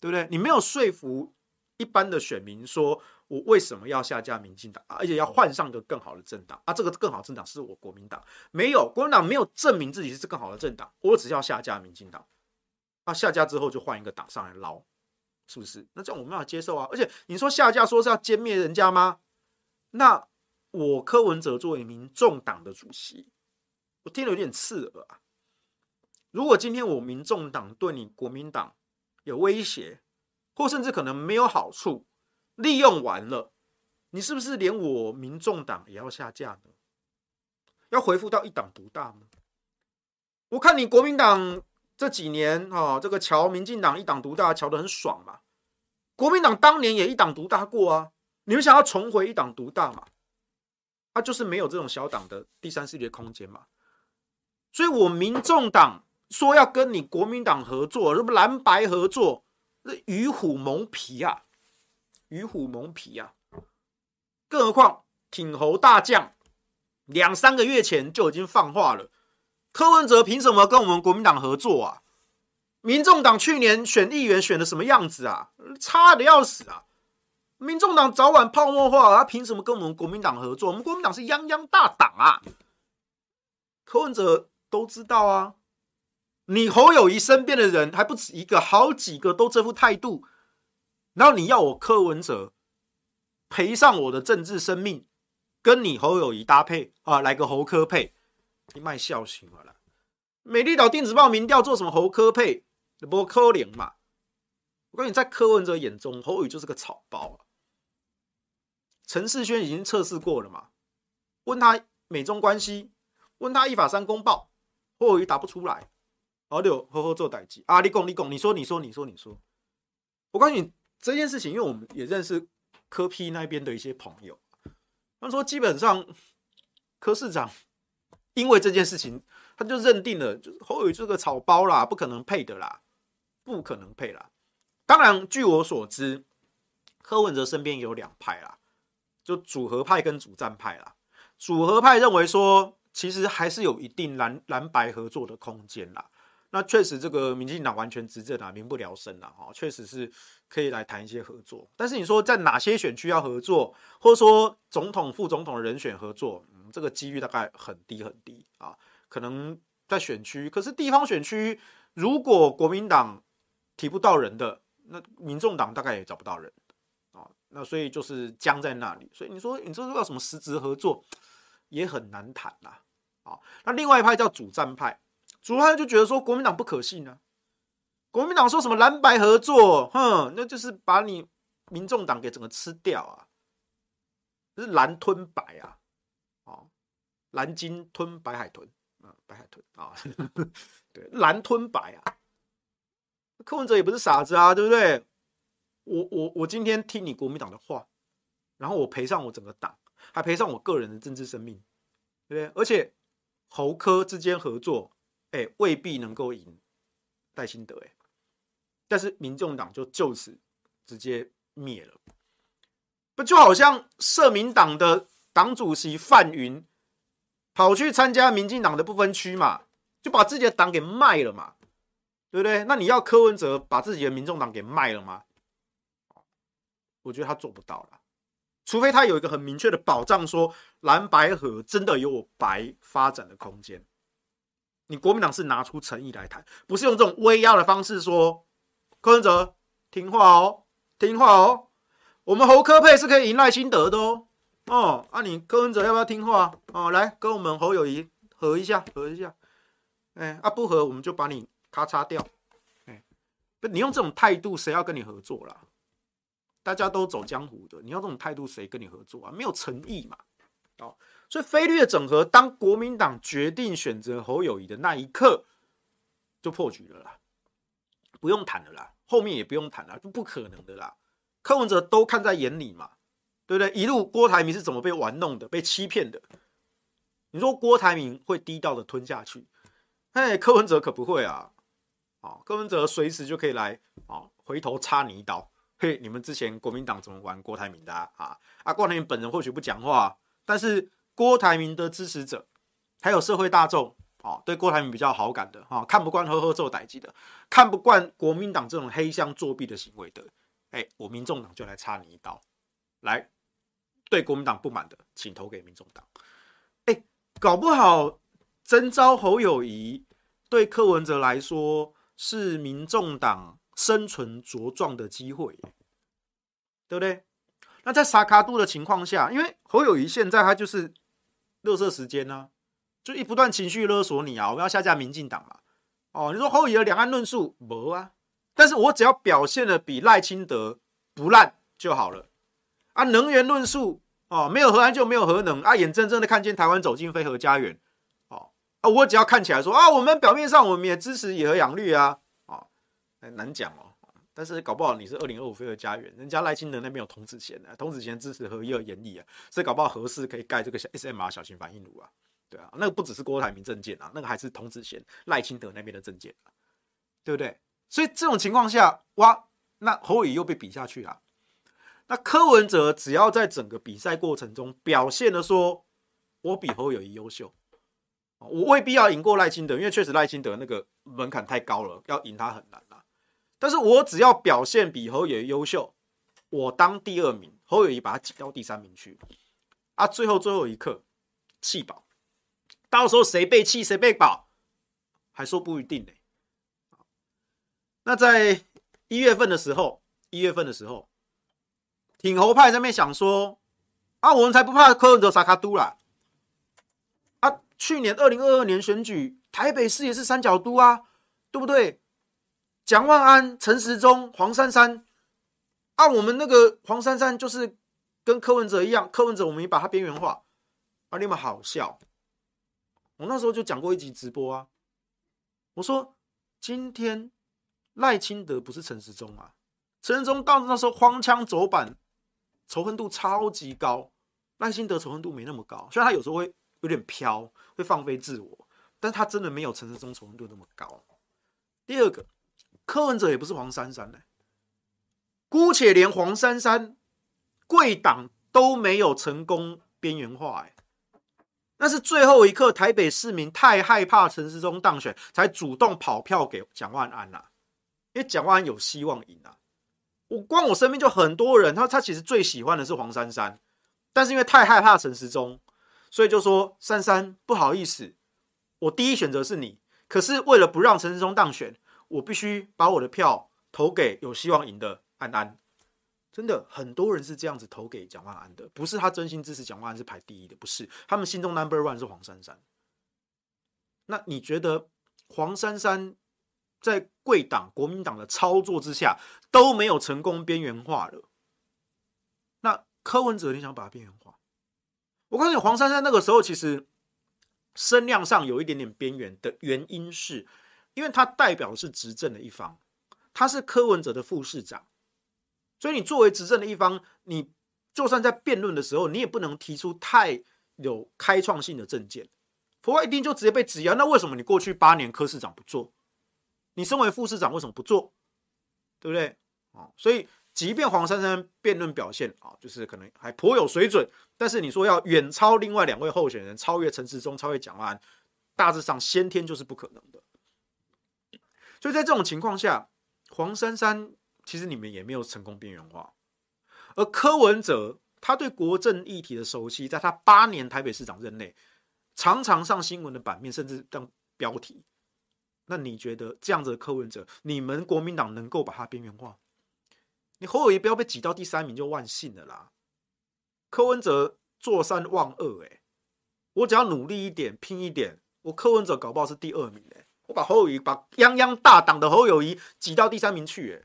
对不对？你没有说服一般的选民，说我为什么要下架民进党，而且要换上个更好的政党啊？这个更好政党是我国民党，没有国民党没有证明自己是更好的政党，我只要下架民进党啊，下架之后就换一个党上来捞，是不是？那这样我没办法接受啊！而且你说下架说是要歼灭人家吗？那我柯文哲作为民众党的主席，我听了有点刺耳啊。如果今天我民众党对你国民党有威胁，或甚至可能没有好处，利用完了，你是不是连我民众党也要下架呢？要恢复到一党独大吗？我看你国民党这几年啊，这个瞧民进党一党独大，瞧得很爽嘛。国民党当年也一党独大过啊，你们想要重回一党独大嘛？他就是没有这种小党的第三势力空间嘛。所以，我民众党。说要跟你国民党合作，什么蓝白合作，是与虎谋皮啊，与虎谋皮啊！更何况挺侯大将两三个月前就已经放话了，柯文哲凭什么跟我们国民党合作啊？民众党去年选议员选的什么样子啊？差的要死啊！民众党早晚泡沫化，他凭什么跟我们国民党合作？我们国民党是泱泱大党啊！柯文哲都知道啊。你侯友宜身边的人还不止一个，好几个都这副态度，然后你要我柯文哲赔上我的政治生命，跟你侯友谊搭配啊，来个侯柯配，你卖笑行了啦！美丽岛电子报民调做什么侯柯配，不可能嘛？我告诉你，在柯文哲眼中，侯友宜就是个草包啊。陈世轩已经测试过了嘛？问他美中关系，问他一法三公报，侯友宜答不出来。好，六呵呵做代志啊！你讲，你讲，你说，你说，你说，你说。我告诉你这件事情，因为我们也认识柯批那边的一些朋友，他说基本上柯市长因为这件事情，他就认定了，就是侯友宜这个草包啦，不可能配的啦，不可能配啦。当然，据我所知，柯文哲身边有两派啦，就组合派跟主战派啦。组合派认为说，其实还是有一定蓝蓝白合作的空间啦。那确实，这个民进党完全执政啊，民不聊生啊，哈，确实是可以来谈一些合作。但是你说在哪些选区要合作，或者说总统、副总统的人选合作，嗯，这个几率大概很低很低啊。可能在选区，可是地方选区，如果国民党提不到人的，那民众党大概也找不到人啊。那所以就是僵在那里。所以你说，你说要什么实质合作，也很难谈呐。啊，那另外一派叫主战派。主战派就觉得说国民党不可信啊，国民党说什么蓝白合作，哼，那就是把你民众党给整个吃掉啊，是蓝吞白啊，哦，蓝鲸吞白海豚，啊，白海豚啊，[LAUGHS] 对，蓝吞白啊，柯文哲也不是傻子啊，对不对？我我我今天听你国民党的话，然后我赔上我整个党，还赔上我个人的政治生命，对不对？而且侯科之间合作。哎、未必能够赢戴新德哎，但是民众党就就此直接灭了，不就好像社民党的党主席范云跑去参加民进党的不分区嘛，就把自己的党给卖了嘛，对不对？那你要柯文哲把自己的民众党给卖了吗？我觉得他做不到了，除非他有一个很明确的保障，说蓝白合真的有我白发展的空间。你国民党是拿出诚意来谈，不是用这种威压的方式说，柯文哲听话哦，听话哦，我们侯科配是可以赢赖清德的哦，哦，啊你柯文哲要不要听话哦？来跟我们侯友宜合一下，合一下，哎，啊不合我们就把你咔嚓掉，哎，不你用这种态度，谁要跟你合作啦？大家都走江湖的，你要这种态度，谁跟你合作啊？没有诚意嘛，哦。所以菲律的整合，当国民党决定选择侯友谊的那一刻，就破局了啦，不用谈了啦，后面也不用谈了，就不可能的啦。柯文哲都看在眼里嘛，对不对？一路郭台铭是怎么被玩弄的，被欺骗的？你说郭台铭会低调的吞下去？嘿，柯文哲可不会啊！啊，柯文哲随时就可以来啊，回头插你一刀。嘿，你们之前国民党怎么玩郭台铭的啊？啊，郭台铭本人或许不讲话，但是。郭台铭的支持者，还有社会大众，啊，对郭台铭比较好感的，哈，看不惯呵呵做代志的，看不惯国民党这种黑箱作弊的行为的，哎，我民众党就来插你一刀，来，对国民党不满的，请投给民众党，搞不好征召侯友宜对柯文哲来说是民众党生存茁壮的机会，对不对？那在沙卡度的情况下，因为侯友谊现在他就是垃圾时间呢、就一不断情绪勒索你啊，我们要下架民进党嘛。哦，你说侯友宜的两岸论述没啊？但是我只要表现的比赖清德不烂就好了啊。能源论述哦，没有核安就没有核能啊，眼睁睁的看见台湾走进非核家园。哦啊，我只要看起来说啊，我们表面上我们也支持以核养绿，啊，难讲哦。但是搞不好你是二零二五非核家园，人家赖清德那边有童子贤的，童子贤支持核一、二严厉啊，所以搞不好合适可以盖这个 SMR 小型反应炉啊，对啊，那个不只是郭台铭政见啊，那个还是童子贤赖清德那边的政见啊，对不对？所以这种情况下，哇，那侯友宜又被比下去了。那柯文哲只要在整个比赛过程中表现的说，我比侯友宜优秀，我未必要赢过赖清德，因为确实赖清德那个门槛太高了，要赢他很难。但是我只要表现比侯友优秀，我当第二名，侯友宜把他挤到第三名去，啊，最后最后一刻弃保，到时候谁被弃谁被保，还说不一定呢。那在一月份的时候，一月份的时候，挺侯派在那边想说，啊，我们才不怕柯文哲沙卡都啦，啊，去年二零二二年选举，台北市也是三角都啊，对不对？蒋万安、陈时中、黄珊珊，啊，我们那个黄珊珊就是跟柯文哲一样，柯文哲我们也把他边缘化，啊，你们好笑。我那时候就讲过一集直播啊，我说今天赖清德不是陈时中啊，陈时中到那时候荒腔走板，仇恨度超级高，赖清德仇恨度没那么高，虽然他有时候会有点飘，会放飞自我，但他真的没有陈时中仇恨度那么高。第二个。柯文哲也不是黄珊珊呢，姑且连黄珊珊贵党都没有成功边缘化，哎，那是最后一刻台北市民太害怕陈时中当选，才主动跑票给蒋万安呐，因为蒋万安有希望赢啊。我光我身边就很多人，他他其实最喜欢的是黄珊珊，但是因为太害怕陈时中，所以就说珊珊不好意思，我第一选择是你，可是为了不让陈时中当选。我必须把我的票投给有希望赢的安安，真的很多人是这样子投给蒋万安的，不是他真心支持蒋万安是排第一的，不是他们心中 number one 是黄珊珊。那你觉得黄珊珊在贵党国民党的操作之下都没有成功边缘化了？那柯文哲你想把它边缘化？我告诉你，黄珊珊那个时候其实声量上有一点点边缘的原因是。因为他代表的是执政的一方，他是柯文哲的副市长，所以你作为执政的一方，你就算在辩论的时候，你也不能提出太有开创性的政见，否则一定就直接被质疑。那为什么你过去八年柯市长不做？你身为副市长为什么不做？对不对？哦，所以即便黄珊珊辩论表现啊，就是可能还颇有水准，但是你说要远超另外两位候选人，超越陈时中，超越蒋万安，大致上先天就是不可能的。所以在这种情况下，黄珊珊其实你们也没有成功边缘化，而柯文哲他对国政议题的熟悉，在他八年台北市长任内，常常上新闻的版面，甚至当标题。那你觉得这样子的柯文哲，你们国民党能够把他边缘化？你侯友宜不要被挤到第三名就万幸了啦。柯文哲坐三望二，诶，我只要努力一点，拼一点，我柯文哲搞不好是第二名诶。我把侯友宜，把泱泱大党的侯友宜挤到第三名去。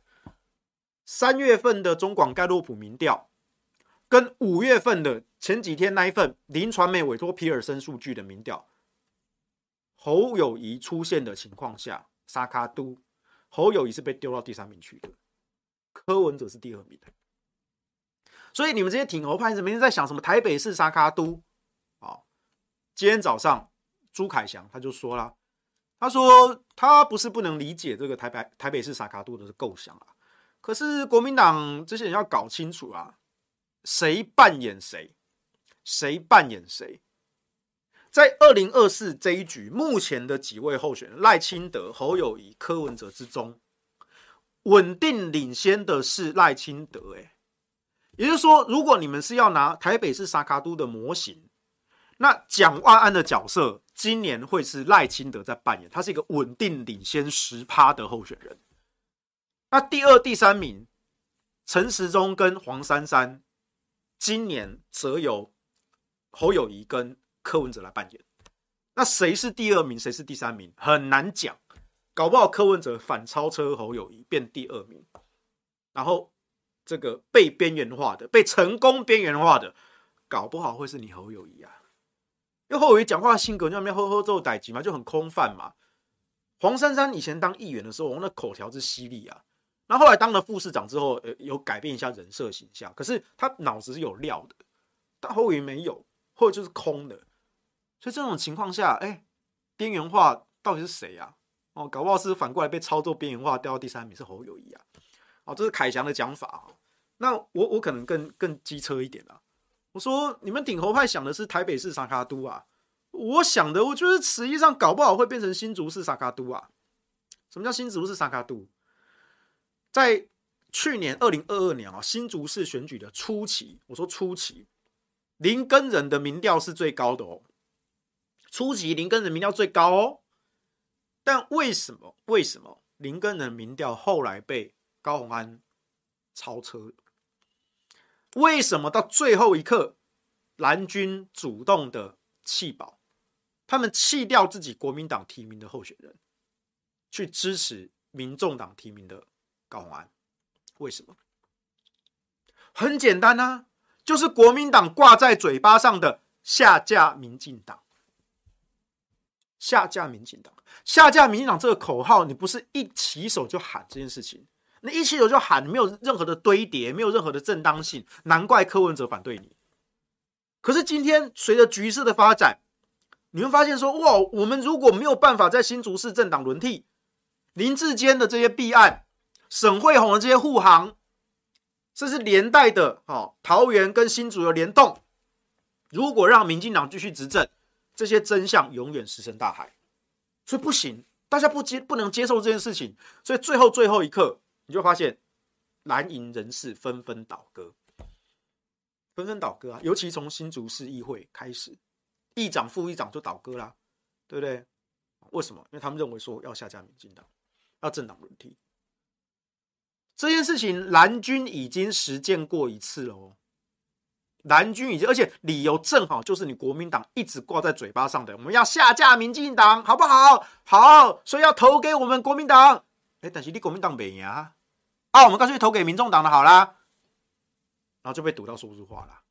三月份的中广盖洛普民调，跟五月份的前几天那一份林传媒委托皮尔森数据的民调，侯友宜出现的情况下，沙卡都侯友宜是被丢到第三名去的，柯文哲是第二名的。所以你们这些挺侯派，每天在想什么？台北市沙卡都？好，今天早上朱凯翔他就说了。他说：“他不是不能理解这个台北台北市沙卡都的构想啊，可是国民党这些人要搞清楚啊，谁扮演谁，谁扮演谁。在二零二四这一局，目前的几位候选人赖清德、侯友宜、柯文哲之中，稳定领先的是赖清德。哎，也就是说，如果你们是要拿台北市沙卡都的模型，那蒋万安的角色。”今年会是赖清德在扮演，他是一个稳定领先十趴的候选人。那第二、第三名，陈时中跟黄珊珊，今年则由侯友宜跟柯文哲来扮演。那谁是第二名，谁是第三名，很难讲。搞不好柯文哲反超车侯友宜变第二名，然后这个被边缘化的、被成功边缘化的，搞不好会是你侯友宜啊。因为侯友宜讲话性格就那边呵呵做代志嘛，就很空泛嘛。黄珊珊以前当议员的时候，我那口条之犀利啊。然后后来当了副市长之后，呃，有改变一下人设形象，可是他脑子是有料的，但侯友宜没有，或者就是空的。所以这种情况下，哎，边缘化到底是谁啊？哦，搞不好是反过来被操作边缘化，掉到第三名是侯友谊啊！哦，这是凯翔的讲法啊。那我我可能更更机车一点啊。我说你们顶侯派想的是台北市三脚督啊，我想的我觉得实际上搞不好会变成新竹市三脚督啊。什么叫新竹市三脚督？在去年二零二二年啊，新竹市选举的初期，我说初期林根仁的民调是最高的哦。初期林根仁民调最高哦。但为什么？为什么林根仁民调后来被高虹安超车？为什么到最后一刻蓝军主动的弃保？他们弃掉自己国民党提名的候选人，去支持民众党提名的高虹安？为什么？很简单啊，就是国民党挂在嘴巴上的下架民进党。下架民进党，下架民进党这个口号，你不是一起手就喊这件事情，那一起手就喊，没有任何的堆叠，没有任何的正当性，难怪柯文哲反对你。可是今天随着局势的发展，你会发现说，哇，我们如果没有办法在新竹市政党轮替，林志坚的这些弊案，沈慧虹的这些护航，这是连带的，哦，桃园跟新竹的联动，如果让民进党继续执政。这些真相永远石沉大海，所以不行，大家不接不能接受这件事情，所以最后最后一刻，你就发现蓝营人士纷纷倒戈，纷纷倒戈啊！尤其从新竹市议会开始，议长、副议长就倒戈啦，对不对？为什么？因为他们认为说要下架民进党，要政党轮替，这件事情蓝军已经实践过一次了哦。蓝军已经，而且理由正好就是你国民党一直挂在嘴巴上的，我们要下架民进党，好不好？好，所以要投给我们国民党。哎，但是你国民党没赢啊，啊，我们干脆投给民众党的好啦。然后就被堵到说不出话了。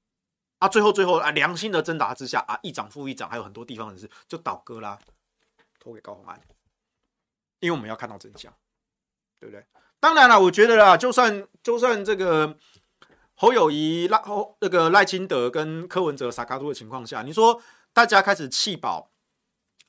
啊，最后最后啊，良心的挣扎之下啊，议长、副议长还有很多地方人士就倒戈啦，投给高虹安，因为我们要看到真相，对不对？当然了，我觉得啦，就算就算这个。侯友宜赖侯那个赖清德跟柯文哲撒卡度的情况下，你说大家开始弃保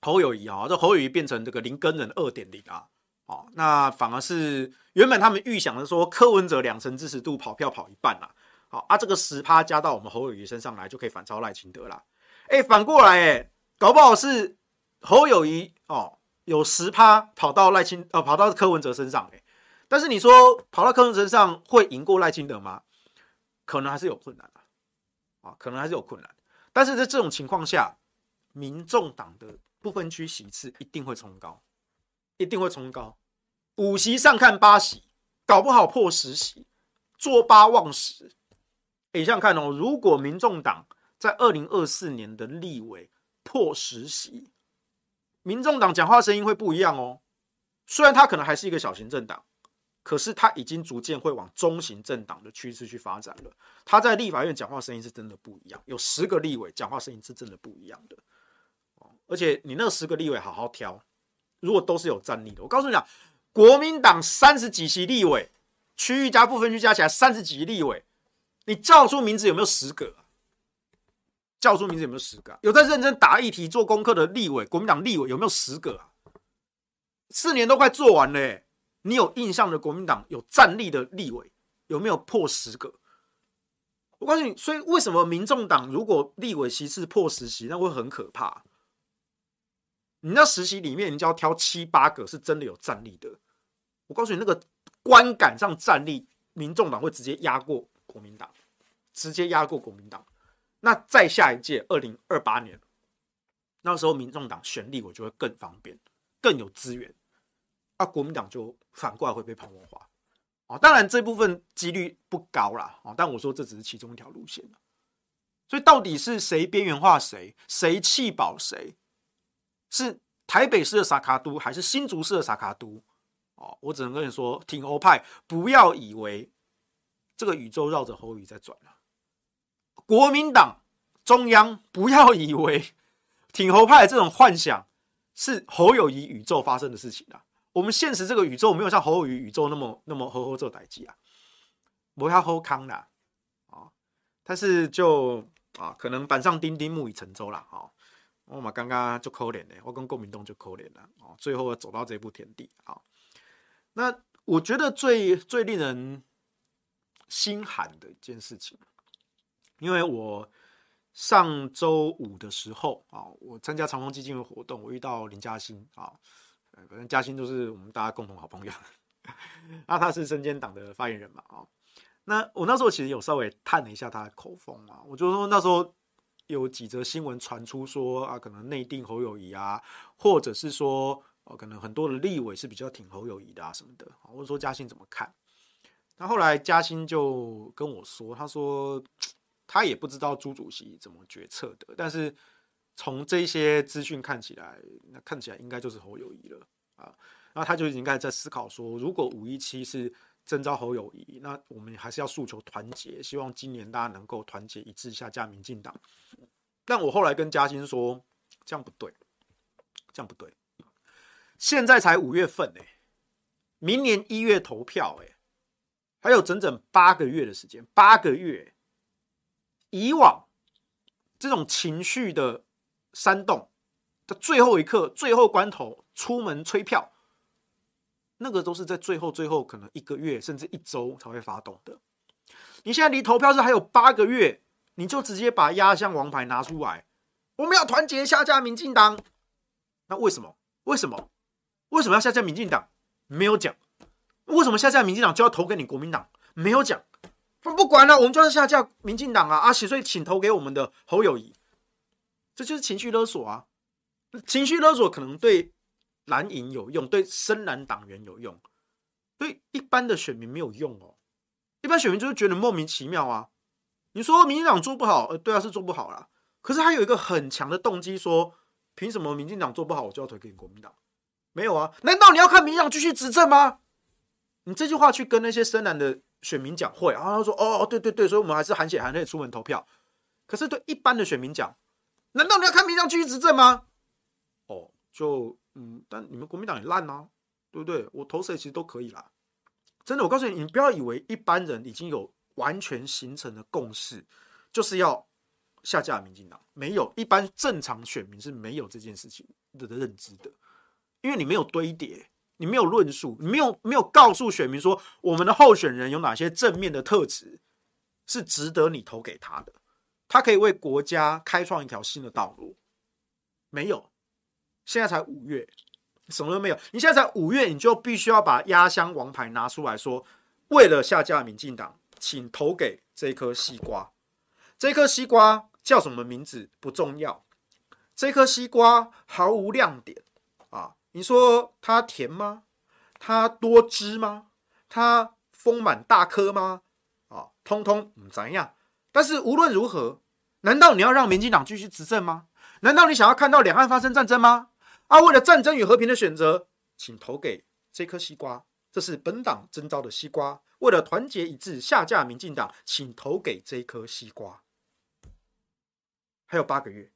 侯友宜啊，这侯友宜变成这个林根仁二点零啊，哦，那反而是原本他们预想的说柯文哲两成支持度跑票跑一半啦，好啊，这个十趴加到我们侯友谊身上来就可以反超赖清德啦，哎，反过来哎，搞不好是侯友谊哦有十趴跑到赖清呃跑到柯文哲身上哎，但是你说跑到柯文哲身上会赢过赖清德吗？可能还是有困难啊，啊，可能还是有困难。但是在这种情况下，民众党的不分区席次一定会冲高，一定会冲高。五席上看八席，搞不好破十席，坐八望十。你想想看哦，如果民众党在二零二四年的立委破十席，民众党讲话声音会不一样哦。虽然他可能还是一个小型政党。可是他已经逐渐会往中型政党的趋势去发展了。他在立法院讲话声音是真的不一样，有十个立委讲话声音是真的不一样的。而且你那十个立委好好挑，如果都是有战力的，我告诉你讲，国民党三十几席立委，区域加部分区加起来三十几席立委，你叫出名字有没有十个？叫出名字有没有十个？有在认真打议题、做功课的立委，国民党立委有没有十个？四年都快做完了欸。你有印象的国民党有战力的立委有没有破十个？我告诉你，所以为什么民众党如果立委席次破十席，那会很可怕。你那实习里面，你就要挑七八个是真的有战力的。我告诉你，那个观感上战力，民众党会直接压过国民党，直接压过国民党。那再下一届二零二八年，那时候民众党选立我就会更方便，更有资源。啊，国民党就反过来会被彭文化。啊，当然这部分几率不高啦。啊，但我说这只是其中一条路线。所以到底是谁边缘化谁，谁弃保谁？是台北市的萨卡都，还是新竹市的萨卡都？哦，我只能跟你说，挺侯派不要以为这个宇宙绕着侯宇在转了。国民党中央不要以为挺侯派这种幻想是侯友宜宇宙发生的事情啊。我们现实这个宇宙没有像侯友宜宇宙那么那么呵呵做代志啊，不要好康啦啊！但是就啊，可能板上钉钉，木已成舟了啊。我嘛刚刚就可怜的，我跟国民党就可怜了哦。最后走到这步田地啊，那我觉得最最令人心寒的一件事情，因为我上周五的时候啊，我参加长荣基金的活动，我遇到林嘉欣啊。反正嘉欣就是我们大家共同好朋友，那 [LAUGHS] 他是身兼党的发言人嘛，啊，那我那时候其实有稍微探了一下他的口风啊，我就说那时候有几则新闻传出说啊，可能内定侯友谊啊，或者是说哦，可能很多的立委是比较挺侯友谊的啊什么的，我就说嘉兴怎么看？那后来嘉兴就跟我说，他说他也不知道朱主席怎么决策的，但是。从这些资讯看起来，那看起来应该就是侯友谊了啊。那他就已经开始在思考说，如果五一七是征召侯友谊，那我们还是要诉求团结，希望今年大家能够团结一致下架民进党。但我后来跟嘉欣说，这样不对，这样不对。现在才五月份哎，明年一月投票哎，还有整整八个月的时间，八个月。以往这种情绪的。煽动的最后一刻、最后关头出门催票，那个都是在最后、最后可能一个月甚至一周才会发动的。你现在离投票日还有八个月，你就直接把压箱王牌拿出来，我们要团结下架民进党。那为什么？为什么？为什么要下架民进党？没有讲。为什么下架民进党就要投给你国民党？没有讲。不管了，我们就是下架民进党啊！啊，所以请投给我们的侯友谊。这就是情绪勒索啊！情绪勒索可能对蓝营有用，对深蓝党员有用，对一般的选民没有用哦。一般选民就是觉得莫名其妙啊。你说民进党做不好，呃，对啊，是做不好啦。可是他有一个很强的动机，说凭什么民进党做不好，我就要推给你国民党？没有啊？难道你要看民进党继续执政吗？你这句话去跟那些深蓝的选民讲会啊，他说哦，对对对，所以我们还是含血含泪出门投票。可是对一般的选民讲。难道你要看民进党继续执政吗？哦，就嗯，但你们国民党也烂啊，对不对？我投谁其实都可以啦。真的，我告诉你，你不要以为一般人已经有完全形成的共识，就是要下架民进党。没有，一般正常选民是没有这件事情的认知的，因为你没有堆叠，你没有论述，你没有没有告诉选民说我们的候选人有哪些正面的特质是值得你投给他的。他可以为国家开创一条新的道路，没有，现在才五月，什么都没有。你现在才五月，你就必须要把压箱王牌拿出来说，为了下架民进党，请投给这颗西瓜。这颗西瓜叫什么名字不重要，这颗西瓜毫无亮点啊！你说它甜吗？它多汁吗？它丰满大颗吗？啊，通通不怎样。但是无论如何。难道你要让民进党继续执政吗？难道你想要看到两岸发生战争吗？啊，为了战争与和平的选择，请投给这颗西瓜，这是本党征召的西瓜。为了团结一致，下架民进党，请投给这颗西瓜。还有八个月，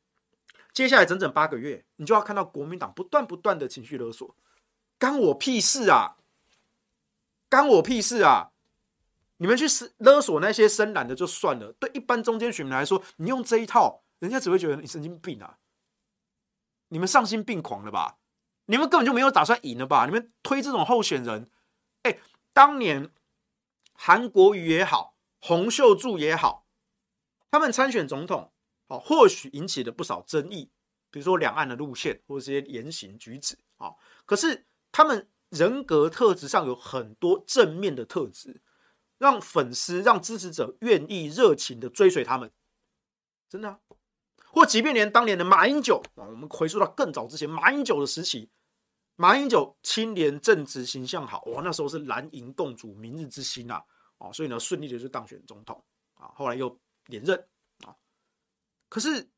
接下来整整八个月，你就要看到国民党不断不断的情绪勒索，干我屁事啊！干我屁事啊！你们去勒索那些深蓝的就算了，对一般中间选民来说，你用这一套，人家只会觉得你神经病啊！你们丧心病狂了吧？你们根本就没有打算赢了吧？你们推这种候选人，哎，当年韩国瑜也好，洪秀柱也好，他们参选总统，好，或许引起了不少争议，比如说两岸的路线或者这些言行举止，好，可是他们人格特质上有很多正面的特质。让粉丝、让支持者愿意热情的追随他们，真的，或即便连当年的马英九啊，我们回溯到更早之前，马英九的时期，马英九清廉正直，形象好，哇，那时候是蓝营共主，明日之星啊，哦，所以呢，顺利的就当选总统啊，后来又连任啊。可是，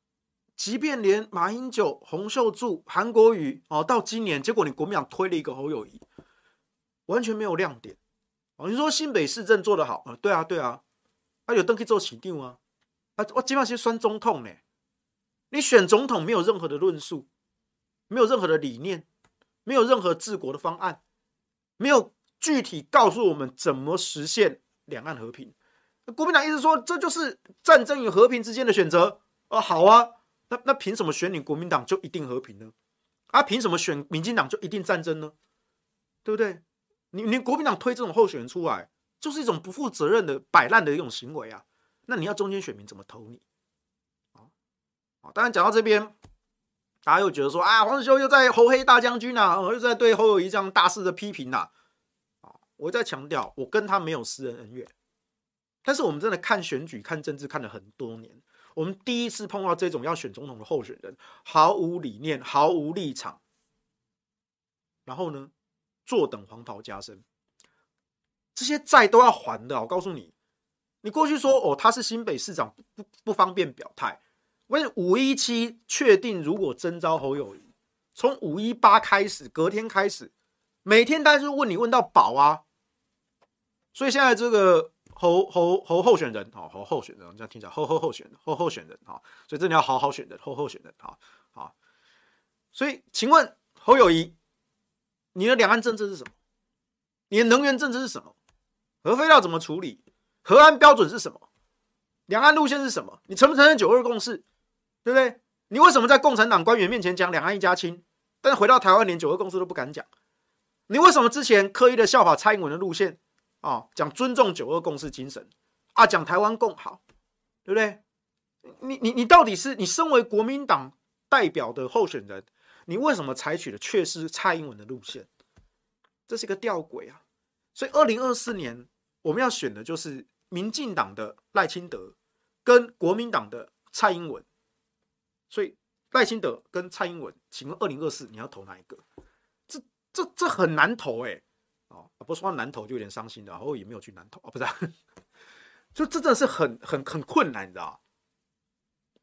即便连马英九、洪秀柱、韩国瑜哦，到今年，结果你国民党推了一个侯友宜，完全没有亮点哦。你说新北市政做得好啊？对啊，对啊，他有登记做市长啊，啊，我基本上是选总统呢。你选总统没有任何的论述，没有任何的理念，没有任何治国的方案，没有具体告诉我们怎么实现两岸和平。国民党一直说这就是战争与和平之间的选择啊，好啊，那那凭什么选你国民党就一定和平呢？啊，凭什么选民进党就一定战争呢？对不对？你你国民党推这种候选人出来，就是一种不负责任的摆烂的一种行为啊。那你要中间选民怎么投你？当然讲到这边，大家又觉得说啊，黄子修又在侯黑大将军呐、啊，又在对侯友宜这样大肆的批评呐。啊，我在强调，我跟他没有私人恩怨，但是我们真的看选举、看政治看了很多年，我们第一次碰到这种要选总统的候选人，毫无理念、毫无立场，然后呢，坐等黄袍加身，这些债都要还的。我告诉你，你过去说哦，他是新北市长，不不不方便表态。为五一七确定，如果征召侯友宜，从五一八开始，隔天开始，每天大家就问你问到饱啊。所以现在这个侯侯侯候选人，好侯候选人，这样听起来侯侯候选人，侯候选人，好，所以这里要好好选人，侯候选人，好好。所以，请问侯友宜，你的两岸政策是什么？你的能源政策是什么？核废料怎么处理？核安标准是什么？两岸路线是什么？你承不承认九二共识？对不对？你为什么在共产党官员面前讲两岸一家亲，但是回到台湾连九二共识都不敢讲？你为什么之前刻意的效法蔡英文的路线啊？讲尊重九二共识精神啊，讲台湾共好，对不对？你你你到底是你身为国民党代表的候选人，你为什么采取的却是蔡英文的路线？这是一个吊诡啊！所以二零二四年我们要选的就是民进党的赖清德跟国民党的蔡英文。所以赖清德跟蔡英文，请问二零二四你要投哪一个？这这这很难投哎、欸！哦，不是说难投就有点伤心的，然后也没有去难投啊，不是、[LAUGHS] 就这真的是很很很困难你知道，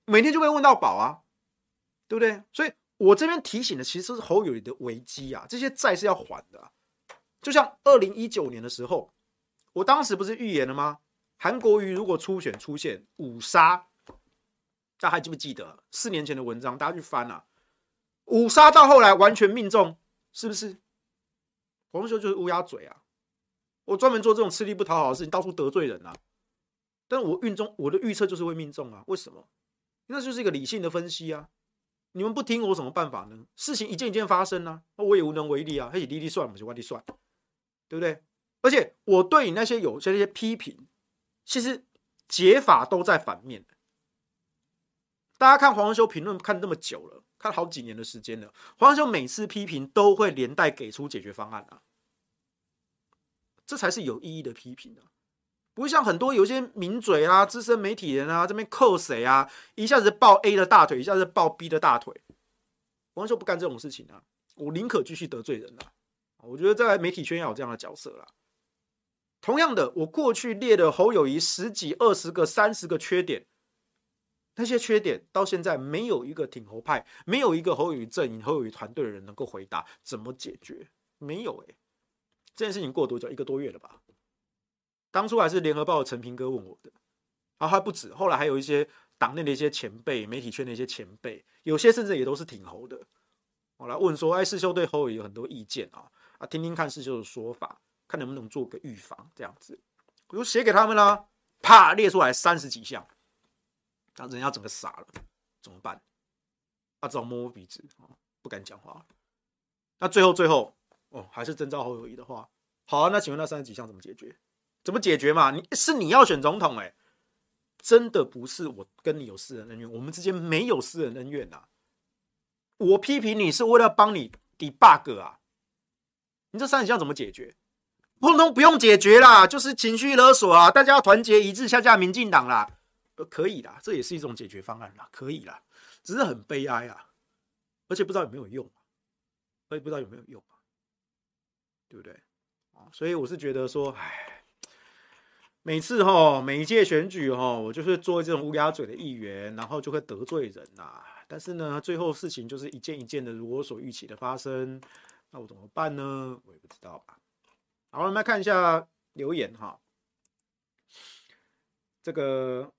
每天就会问到宝啊，对不对？所以我这边提醒的其实是侯友谊的危机啊，这些债是要还的、就像二零一九年的时候，我当时不是预言了吗？韩国瑜如果初选出现五杀。大家还记不记得四年前的文章？大家去翻啊，五杀到后来完全命中，是不是？黄修就是乌鸦嘴啊！我专门做这种吃力不讨好的事情，到处得罪人啊！但我运中我的预测就是会命中啊！为什么？那就是一个理性的分析啊！你们不听我什么办法呢？事情一件一件发生啊，那我也无能为力啊！嘿，滴滴算，我就往里算，对不对？而且我对你那些有些那些批评，其实解法都在反面。大家看黄文修评论看这么久了，看好几年的时间了。黄文修每次批评都会连带给出解决方案啊，这才是有意义的批评啊！不会像很多有些名嘴啊、资深媒体人啊这边扣谁啊，一下子抱 A 的大腿，一下子抱 B 的大腿。黄修不干这种事情啊，我宁可继续得罪人啊！我觉得在媒体圈要有这样的角色啦。同样的，我过去列的侯友谊十几、二十个、三十个缺点。那些缺点到现在没有一个挺侯派，没有一个侯友宜阵营、侯友宜团队的人能够回答怎么解决，没有哎、欸，这件事情过多久？一个多月了吧？当初还是联合报的陈平哥问我的，然后还不止，后来还有一些党内的一些前辈、媒体圈的一些前辈，有些甚至也都是挺侯的，我来问说：“哎，世修对侯友有很多意见啊，啊，听听看世修的说法，看能不能做个预防这样子。”我就写给他们啦，啪列出来三十几项。那人家整个傻了，怎么办？他只好摸摸鼻子，不敢讲话。那最后最后哦，还是征召侯友宜的话，好啊。那请问那三十几项怎么解决？怎么解决嘛？你是你要选总统哎、真的不是我跟你有私人恩怨，我们之间没有私人恩怨呐。我批评你是为了帮你 debug 啊。你这三十项怎么解决？通通不用解决啦，就是情绪勒索啊，大家要团结一致下架民进党啦。呃，可以啦，这也是一种解决方案啦，可以啦，只是很悲哀啊，而且不知道有没有用，我也不知道有没有用，对不对？啊，所以我是觉得说，唉，每次哈，每一届选举哈，我就是做这种乌鸦嘴的议员，然后就会得罪人呐。但是呢，最后事情就是一件一件的如我所预期的发生，那我怎么办呢？我也不知道吧。好，我们来看一下留言哈，这个。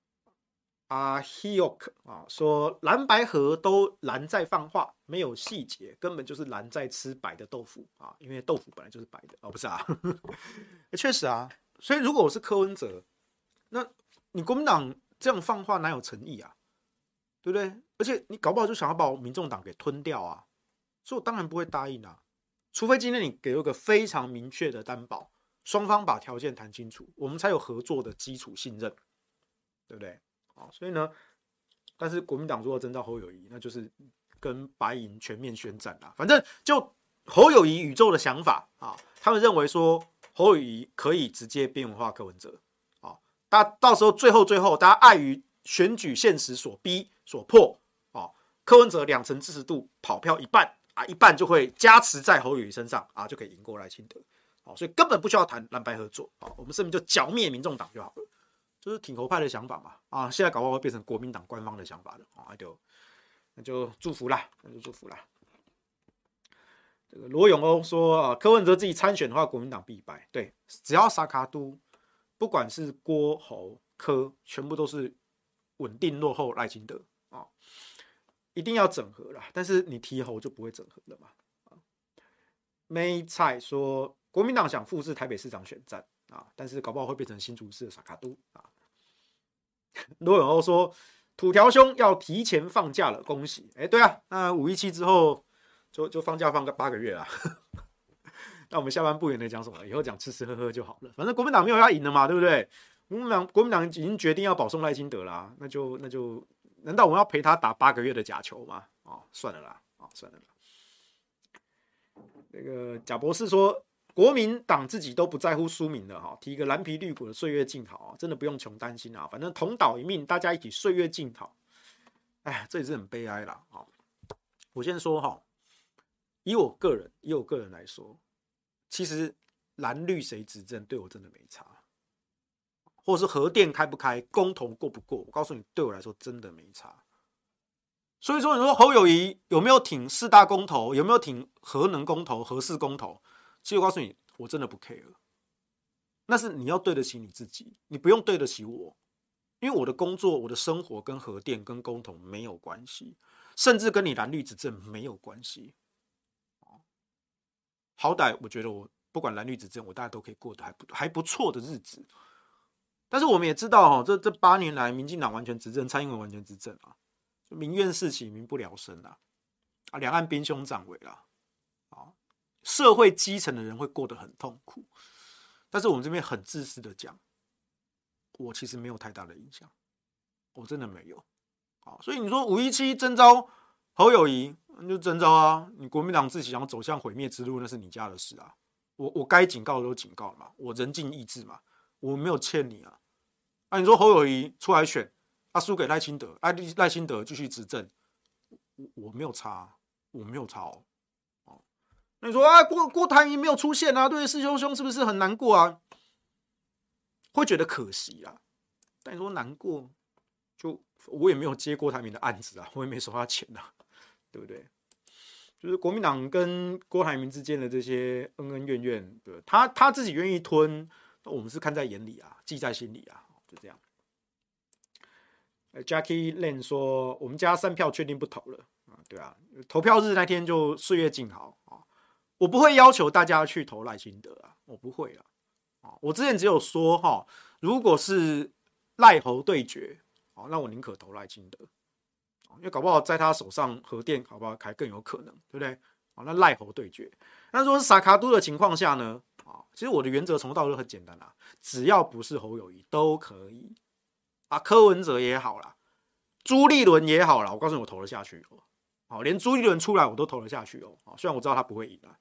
啊，Hiok 啊，说蓝白合都蓝在放话，没有细节，根本就是蓝在吃白的豆腐啊！因为豆腐本来就是白的哦，不是啊？[LAUGHS] 确实啊，所以如果我是柯文哲，那你国民党这样放话哪有诚意啊？对不对？而且你搞不好就想要把我民众党给吞掉啊！所以我当然不会答应啊，除非今天你给我个非常明确的担保，双方把条件谈清楚，我们才有合作的基础信任，对不对？所以呢，但是国民党如果征召侯友谊，那就是跟白银全面宣战啦。反正就侯友谊宇宙的想法啊，他们认为说侯友谊可以直接边缘化柯文哲啊。大家到时候最后最后，大家碍于选举现实所逼所迫啊，柯文哲两成支持度跑票一半啊，一半就会加持在侯友谊身上啊，就可以赢过赖清德。所以根本不需要谈蓝白合作啊，我们这边就剿灭民众党就好了。就是挺侯派的想法嘛，啊，现在搞不好会变成国民党官方的想法了啊，就那就祝福啦，那就祝福啦。这个罗永欧说啊，柯文哲自己参选的话，国民党必败。对，只要萨卡都，不管是郭侯柯，全部都是稳定落后赖清德啊，一定要整合啦。但是你提侯就不会整合了嘛。梅菜说，国民党想复制台北市长选战。啊！但是搞不好会变成新竹市的撒卡都。罗永欧说：“土条兄要提前放假了，恭喜！哎，对啊，那五一七之后就就放假放个八个月啊。[LAUGHS] 那我们下半部也能讲什么？以后讲吃吃喝喝就好了。反正国民党没有要赢的嘛，对不对？国民党国民党已经决定要保送赖清德啦，那就那就难道我们要陪他打八个月的假球吗？哦，算了啦，哦，算了啦。那个贾博士说。”国民党自己都不在乎输赢的哈，提一个蓝皮绿骨的岁月静好啊，真的不用穷担心啊，反正同岛一命，大家一起岁月静好。哎，这也是很悲哀啦。啊。我先说哈，以我个人，以我个人来说，其实蓝绿谁执政对我真的没差，或是核电开不开，公投过不过，我告诉你，对我来说真的没差。所以说，你说侯友宜有没有挺四大公投，有没有挺核能公投、核四公投？其实我告诉你，我真的不 care。那是你要对得起你自己，你不用对得起我，因为我的工作、我的生活跟核电、跟公投没有关系，甚至跟你蓝绿执政没有关系。好歹我觉得我不管蓝绿执政，我大家都可以过得还不还不错的日子。但是我们也知道，哈，这这八年来，民进党完全执政，蔡英文完全执政啊，民怨四起，民不聊生啊，啊，两岸兵凶战危了。社会基层的人会过得很痛苦，但是我们这边很自私的讲，我其实没有太大的影响，我真的没有。好，所以你说五一七征召侯友宜，那就征召啊！你国民党自己想走向毁灭之路，那是你家的事啊！我我该警告的都警告了嘛，我人尽义至嘛，我没有欠你啊！啊，你说侯友宜出来选，他、啊、输给赖清德，赖赖清德继续执政，我我没有差，我没有差哦。那你说啊，郭郭台铭没有出现啊，对师兄兄是不是很难过啊？会觉得可惜啊。但你说难过，就我也没有接郭台铭的案子啊，我也没收他钱啊，对不对？就是国民党跟郭台铭之间的这些恩恩怨怨，对他他自己愿意吞，我们是看在眼里啊，记在心里啊，就这样。Jackie lan 说，我们家三票确定不投了啊，对啊，投票日那天就岁月静好啊。我不会要求大家去投赖清德啊，我不会了啊。我之前只有说哈，如果是赖侯对决，那我宁可投赖清德，因为搞不好在他手上核电，好不好还更有可能，对不对？啊那赖侯对决，那如果是撒卡都的情况下呢？啊，其实我的原则从头到尾很简单啦，只要不是侯友宜都可以啊，柯文哲也好啦，朱立伦也好啦，我告诉你，我投了下去哦，好，连朱立伦出来我都投了下去哦，啊，虽然我知道他不会赢啊。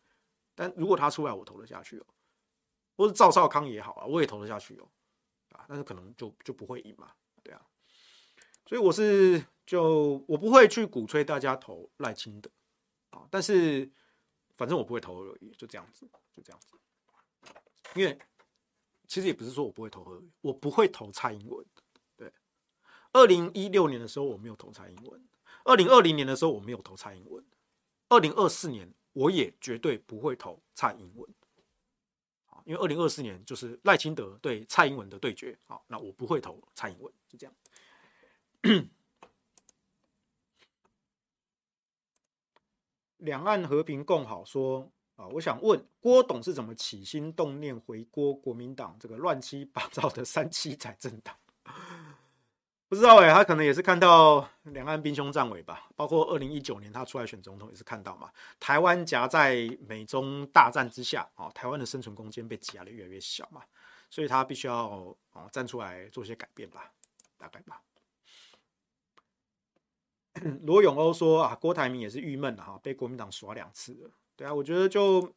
但如果他出来，我投得下去哦，或者赵少康也好啊，我也投得下去哦，啊，但是可能就就不会赢嘛，对啊。所以我是就我不会去鼓吹大家投赖清德啊，但是反正我不会投侯友宜，就这样子，就这样子。因为其实也不是说我不会投侯友宜，我不会投蔡英文。对，二零一六年的时候我没有投蔡英文，二零二零年的时候我没有投蔡英文，二零二四年我也绝对不会投蔡英文。因为二零二四年就是赖清德对蔡英文的对决，好，那我不会投蔡英文，就这样。两岸和平共好说啊，我想问郭董是怎么起心动念回锅国民党这个乱七八糟的三七仔政党？不知道哎，他可能也是看到两岸兵凶战危吧，包括二零一九年他出来选总统也是看到嘛，台湾夹在美中大战之下，哦，台湾的生存空间被挤压的越来越小嘛，所以他必须要哦站出来做些改变吧，大概吧。[COUGHS] 罗永欧说啊，郭台铭也是郁闷了哈，被国民党耍两次了，对啊，我觉得就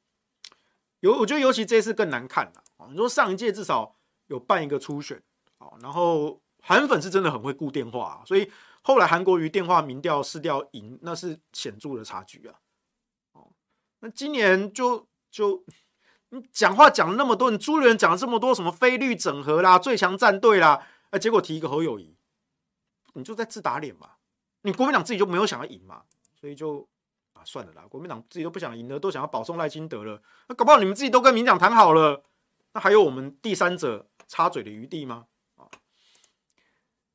有，我觉得尤其这次更难看了啊，你说上一届至少有办一个初选，哦，然后。韩粉是真的很会顾电话啊，所以后来韩国瑜电话民调市调赢，那是显著的差距啊。哦，那今年就就你讲话讲了那么多，你朱立伦讲了这么多什么非绿整合啦、最强战队啦，哎，结果提一个侯友谊，你就在自打脸嘛。你国民党自己就没有想要赢嘛，所以就啊算了啦，国民党自己都不想赢了，都想要保送赖清德了。那搞不好你们自己都跟民党谈好了，那还有我们第三者插嘴的余地吗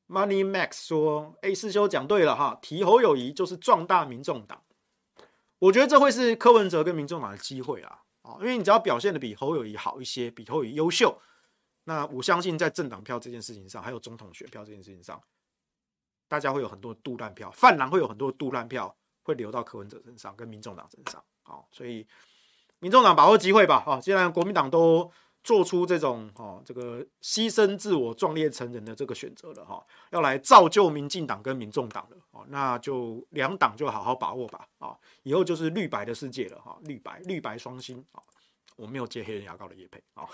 ？Money Max 说：“：“A，师兄讲对了哈，提侯友谊就是壮大民众党。我觉得这会是柯文哲跟民众党的机会啊，啊，因为你只要表现的比侯友谊好一些，比侯友谊优秀，那我相信在政党票这件事情上，还有总统选票这件事情上，大家会有很多杜烂票，泛蓝会有很多杜烂票会流到柯文哲身上，跟民众党身上。好，所以民众党把握机会吧。啊，既然国民党都。”做出这种哦，这个牺牲自我、壮烈成人的这个选择了哈，要来造就民进党跟民众党了哦，那就两党就好好把握吧啊，以后就是绿白的世界了哈，绿白绿白双星啊，我没有接黑人牙膏的叶配啊。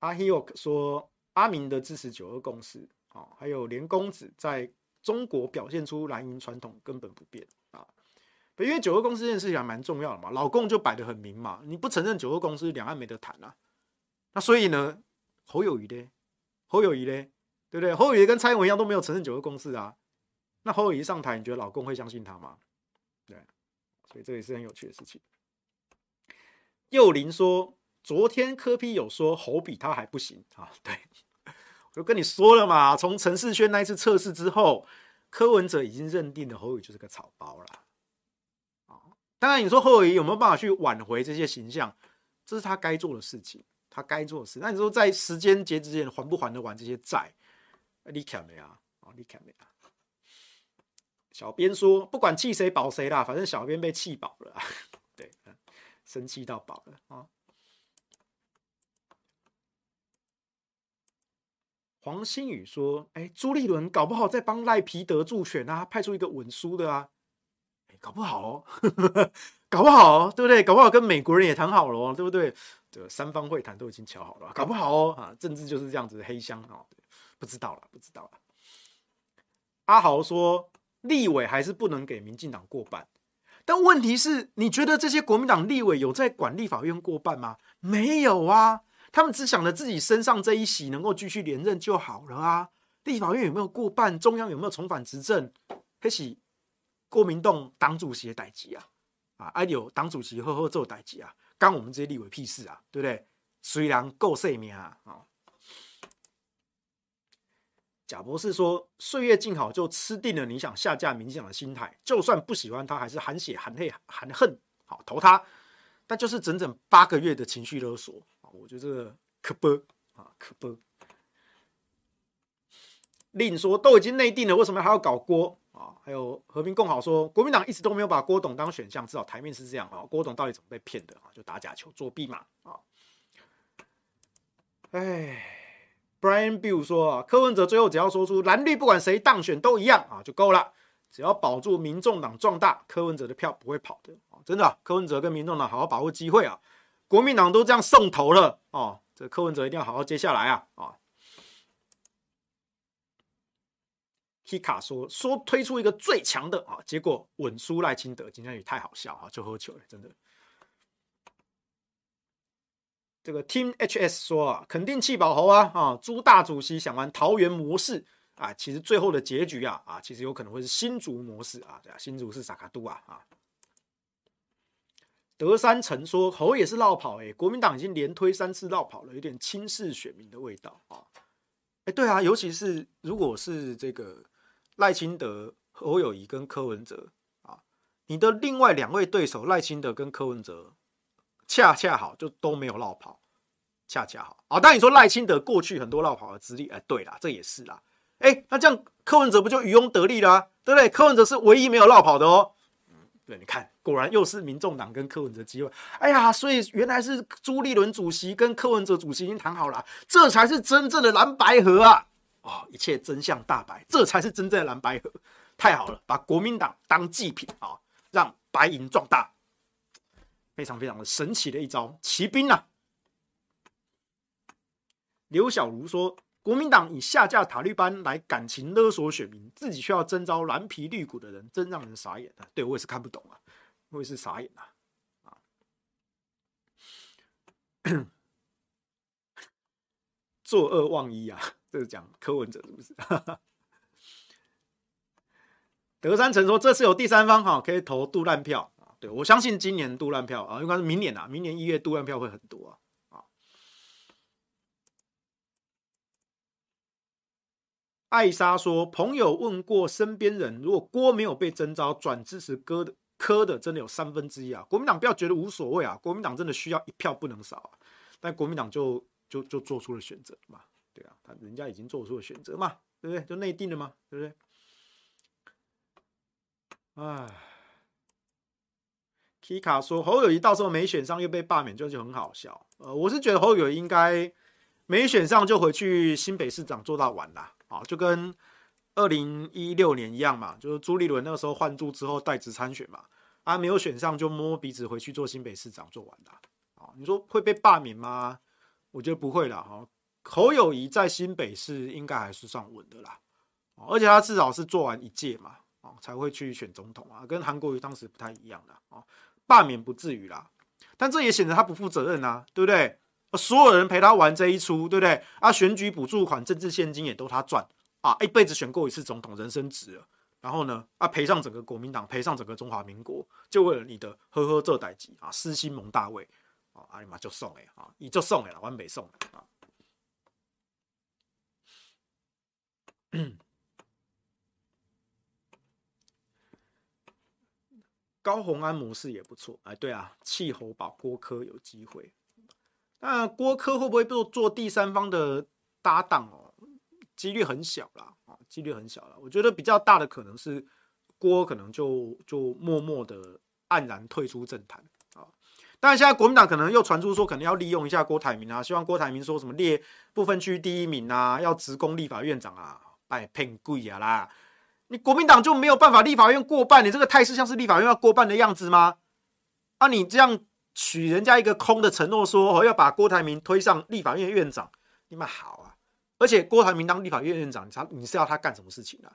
阿 Hiok 说阿明的支持九二共识啊，还有连公子在中国表现出蓝营传统根本不变。因为九二共识这件事情还蛮重要的嘛，老共就摆得很明嘛，你不承认九二共识，两岸没得谈啊。那所以呢，侯友宜呢？侯友宜呢？对不对？侯友宜跟蔡英文一样都没有承认九二共识啊。那侯友宜上台，你觉得老共会相信他吗？对，所以这也是很有趣的事情。幼林说，昨天柯批有说侯比他还不行啊。对，我就跟你说了嘛，从陈世轩那一次测试之后，柯文哲已经认定了侯友就是个草包了。当然，你说侯友宜有没有办法去挽回这些形象？这是他该做的事情，他该做的事。那你说在时间截止前还不还得完这些债？你看没啊？哦你看没啊？小编说，不管气谁保谁啦，反正小编被气饱了。[LAUGHS] 对，生气到饱了啊！黄新宇说：“哎，朱立伦搞不好在帮赖皮德助选啊，派出一个稳输的啊。”搞不好哦，[LAUGHS] 搞不好哦，对不对？搞不好跟美国人也谈好了哦，对不对？这三方会谈都已经乔好了，搞不好哦啊，政治就是这样子的黑箱啊，不知道了，不知道了。阿豪说，立委还是不能给民进党过半，但问题是，你觉得这些国民党立委有在管立法院过半吗？没有啊，他们只想着自己身上这一席能够继续连任就好了啊。立法院有没有过半？中央有没有重返执政？黑喜。国民党党主席的代志啊，啊，还有党主席好好做代志啊，干我们这些立委屁事啊，对不对？虽然够生命啊，啊。贾博士说，岁月静好就吃定了你想下架民进党的心态，就算不喜欢他，还是含血含泪含恨，好投他，但就是整整八个月的情绪勒索啊，我觉得这个可不啊，可不。另说都已经内定了，为什么还要搞郭？啊，还有和平共好说，国民党一直都没有把郭董当选项，至少台面是这样啊。郭董到底怎么被骗的啊？就打假球作弊嘛啊！哎，Brian Bill 说啊，柯文哲最后只要说出蓝绿不管谁当选都一样啊就够了，只要保住民众党壮大，柯文哲的票不会跑的啊！真的，柯文哲跟民众党好好把握机会啊！国民党都这样送头了哦，这柯文哲一定要好好接下来啊啊！Hika 说说推出一个最强的啊，结果稳输赖清德，今天也太好笑啊，就喝酒了，真的。这个 Team HS 说啊，肯定气保猴啊啊！朱大主席想玩桃园模式啊，其实最后的结局啊啊，其实有可能会是新竹模式啊，对啊，新竹是萨卡都啊啊。德山城说侯也是绕跑哎、欸，国民党已经连推三次绕跑了，有点轻视选民的味道啊。哎，对啊，尤其是如果是这个赖清德、侯友宜跟柯文哲啊，你的另外两位对手赖清德跟柯文哲。恰恰好就都没有落跑，恰恰好啊！当然你说赖清德过去很多落跑的资历，哎，对啦，这也是啦。哎，那这样柯文哲不就渔翁得利啦？对不对？柯文哲是唯一没有落跑的哦。嗯，对，你看，果然又是民众党跟柯文哲机会。哎呀，所以原来是朱立伦主席跟柯文哲主席已经谈好了，这才是真正的蓝白合啊！哦，一切真相大白，这才是真正的蓝白合，太好了，把国民党当祭品啊，让白银壮大。非常非常的神奇的一招骑兵、啊！刘小如说，国民党以下架塔利班来感情勒索选民，自己却要征召蓝皮绿骨的人，真让人傻眼啊！对，我也是看不懂啊，我也是傻眼啊！啊，[COUGHS] 作恶忘一啊！这是讲柯文哲是不是？德山城说，这次有第三方哈，可以投杜烂票。对，我相信今年杜烂票啊，应该是明年啊，明年一月杜烂票会很多啊。啊，艾莎说，朋友问过身边人，如果郭没有被征召，转支持柯的柯的，真的有三分之一啊。国民党不要觉得无所谓啊，国民党真的需要一票不能少啊。但国民党就就就做出了选择嘛，对啊，他人家已经做出了选择嘛，对不对？就内定了嘛，对不对？哎。，K 卡说：“侯友宜到时候没选上又被罢免，就就很好笑。呃，我是觉得侯友宜应该没选上就回去新北市长做到完啦，啊，就跟二零一六年一样嘛，就是朱立伦那个时候换柱之后代职参选嘛，啊，没有选上就摸鼻子回去做新北市长做完啦。啊，你说会被罢免吗？我觉得不会啦。哈，侯友谊在新北市应该还是算稳的啦，而且他至少是做完一届嘛，啊，才会去选总统啊，跟韩国瑜当时不太一样的啊。”罢免不至于啦，但这也显得他不负责任啊，对不对？所有人陪他玩这一出，对不对？啊，选举补助款、政治献金也都他赚啊，一辈子选过一次总统，人生值了。然后呢，啊，赔上整个国民党，赔上整个中华民国，就为了你的呵呵这代志啊，私心蒙大位啊，阿里妈就送哎啊，你就送哎了，完美送啊。[COUGHS] 高虹安模式也不错，哎，对啊，气候保郭科有机会。那郭科会不会做做第三方的搭档哦？几率很小啦，啊，几率很小啦。我觉得比较大的可能是郭可能就就默默的黯然退出政坛啊。但，现在国民党可能又传出说，可能要利用一下郭台铭啊，希望郭台铭说什么列不分区第一名啊，要直攻立法院长啊，拜骗鬼啊啦。你国民党就没有办法立法院过半？你这个态势像是立法院要过半的样子吗？啊，你这样许人家一个空的承诺，说哦要把郭台铭推上立法院院长，你们好啊！而且郭台铭当立法院院长，他你是要他干什么事情啊？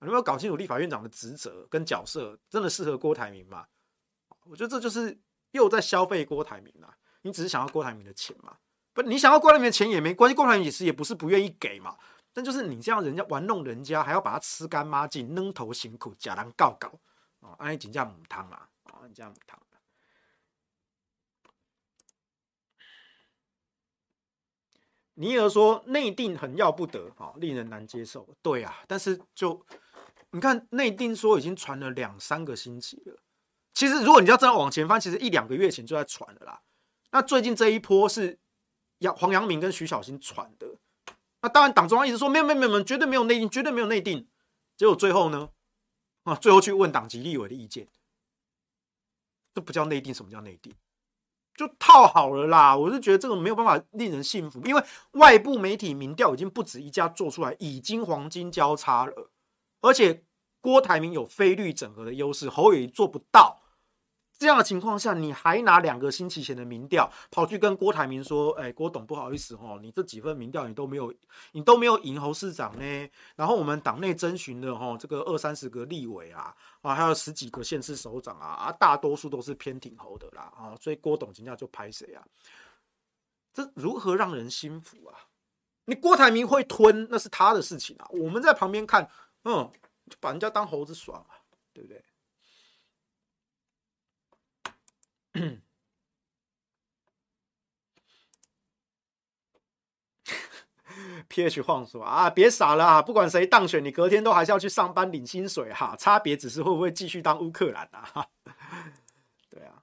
你有没有搞清楚立法院长的职责跟角色，真的适合郭台铭吗？我觉得这就是又在消费郭台铭啊！你只是想要郭台铭的钱嘛？不，你想要郭台铭的钱也没关系，郭台铭也是也不是不愿意给嘛。但就是你这样，人家玩弄人家，还要把他吃干抹净，扔头辛苦，假人告告啊！安尼真正母汤啦，啊，真正母汤。尼尔说内定很要不得啊，令人难接受。对啊，但是就你看内定说已经传了两三个星期了。其实如果你要这样往前翻，其实一两个月前就在传了啦。那最近这一波是杨黄阳明跟徐小新传的。那当然，党中央一直说没有没有没有，绝对没有内定，绝对没有内定。结果最后呢，啊，最后去问党籍立委的意见，这不叫内定，什么叫内定？就套好了啦。我是觉得这个没有办法令人信服，因为外部媒体民调已经不止一家做出来，已经黄金交叉了。而且郭台铭有非绿整合的优势，侯友宜做不到，这样的情况下，你还拿两个星期前的民调跑去跟郭台铭说：“哎，郭董，不好意思哦，你这几份民调你都没有，你都没有赢侯市长呢。然后我们党内征询的哈，这个二三十个立委啊，啊，还有十几个县市首长啊，啊，大多数都是偏挺侯的啦啊，所以郭董今天就拍谁啊？这如何让人心服啊？你郭台铭会吞，那是他的事情啊，我们在旁边看，嗯，就把人家当猴子耍嘛，对不对？” [COUGHS] PH 晃说啊，别傻了啊！不管谁当选，你隔天都还是要去上班领薪水哈。差别只是会不会继续当乌克兰啊？[LAUGHS] 对啊，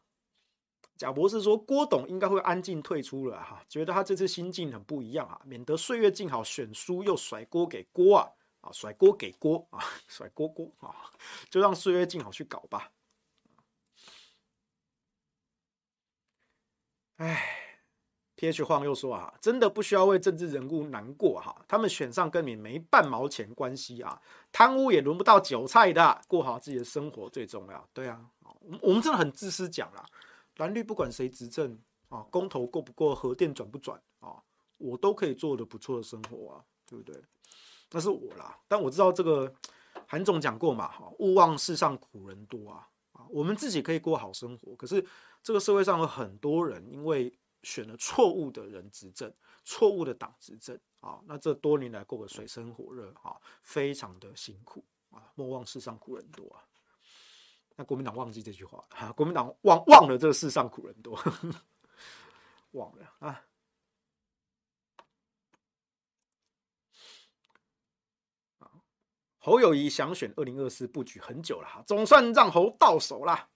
贾博士说郭董应该会安静退出了哈，觉得他这次心境很不一样啊，免得岁月静好选输又甩锅给郭啊啊，甩锅给郭啊，[LAUGHS] 甩锅锅啊，就让岁月静好去搞吧。哎，PH 晃又说啊，真的不需要为政治人物难过哈，他们选上跟你没半毛钱关系啊，贪污也轮不到韭菜的，过好自己的生活最重要。对啊，我们真的很自私讲啦，蓝绿不管谁执政啊，公投过不过，核电转不转啊，我都可以做的不错的生活啊，对不对？那是我啦，但我知道这个韩总讲过嘛，哈，勿忘世上苦人多啊，啊，我们自己可以过好生活，可是。这个社会上有很多人因为选了错误的人执政，错误的党执政啊，那这多年来过得水深火热啊，非常的辛苦啊。莫忘世上苦人多啊。那国民党忘记这句话啊，国民党忘忘了这个世上苦人多，呵 [LAUGHS] 呵忘了啊。侯友宜想选二零二四布局很久了，总算让侯到手了。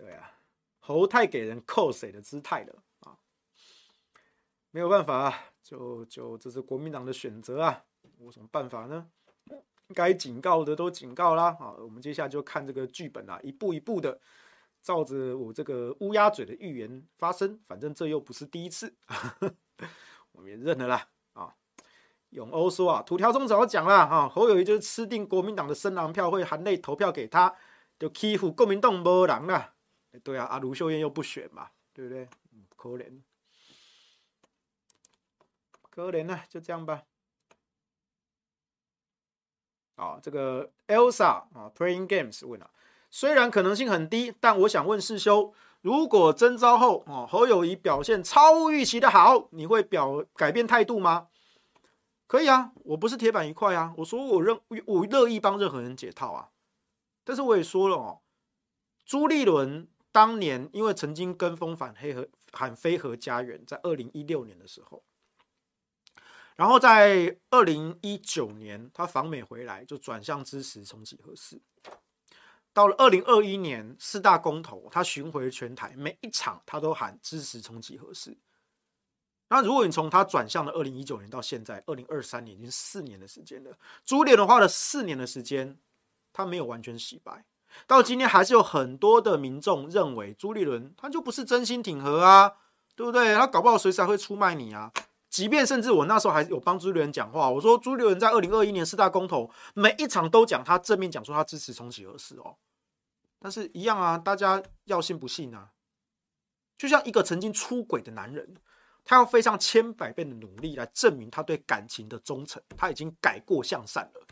对啊，侯太给人扣谁的姿态了啊！没有办法啊，就就这是国民党的选择啊，有什么办法呢？该警告的都警告啦啊！我们接下来就看这个剧本啊，一步一步的照着我这个乌鸦嘴的预言发生。反正这又不是第一次，[LAUGHS] 我们也认了啦啊！永欧说啊，土条中早讲了啊，侯友谊就是吃定国民党的深蓝票，会含泪投票给他，就欺负国民党没人啦。对啊，阿卢秀燕又不选嘛，对不对？可怜，可怜啊，就这样吧。啊，这个 Elsa 啊，Playing Games 问啊，虽然可能性很低，但我想问世修，如果征召后啊，侯友谊表现超预期的好，你会表改变态度吗？可以啊，我不是铁板一块啊，我说我认我乐意帮任何人解套啊，但是我也说了哦，朱立伦。当年因为曾经跟风反黑和喊非核家园，在二零一六年的时候，然后在二零一九年他访美回来就转向支持重启核四。到了二零二一年四大公投，他巡回全台，每一场他都喊支持重启核四。那如果你从他转向的二零一九年到现在二零二三年，已经四年的时间了，朱立伦花了四年的时间，他没有完全洗白。到今天还是有很多的民众认为朱立伦他就不是真心挺和啊，对不对？他搞不好随时还会出卖你啊。即便甚至我那时候还有帮朱立伦讲话，我说朱立伦在二零二一年四大公投每一场都讲他正面讲说他支持重启核四哦。但是一样啊，大家要信不信啊？就像一个曾经出轨的男人，他要费上千百倍的努力来证明他对感情的忠诚，他已经改过向善了。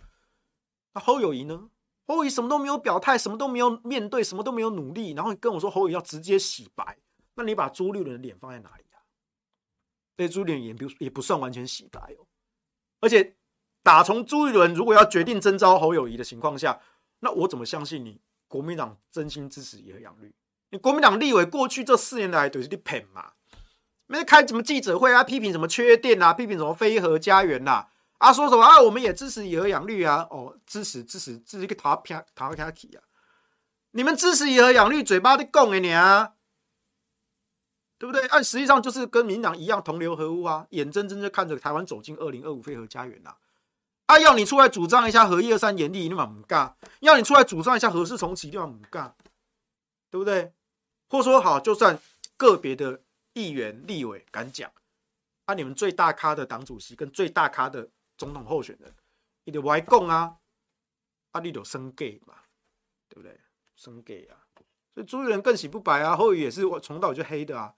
那侯友谊呢？侯友什么都没有表态，什么都没有面对，什么都没有努力，然后你跟我说侯友要直接洗白，那你把朱立伦的脸放在哪里啊？被朱立伦也不也不算完全洗白哦。而且打从朱立伦如果要决定征召侯友宜的情况下，那我怎么相信你国民党真心支持以核养绿？你国民党立委过去这四年来都是在骗嘛？没开什么记者会啊，批评什么缺电啊，批评什么非核家园呐、啊？啊，说什么啊？我们也支持以核养绿啊！哦，支持支持，这是一个塔片塔卡奇啊！你们支持以核养绿，嘴巴在讲的你啊，对不对？按实际上就是跟民党一样同流合污啊！眼睁睁的看着台湾走进二零二五非核家园呐！啊，要你出来主张一下核一二三严厉，你嘛不干；要你出来主张一下核四重启，你嘛不干，对不对？或说好，就算个别的议员立委敢讲，啊，你们最大咖的党主席跟最大咖的。总统候选人，你得外讲啊，啊，你得升 gay 嘛，对不对？升 gay 啊，所以朱立伦更洗不白啊，侯友宜也是我从到就黑的啊。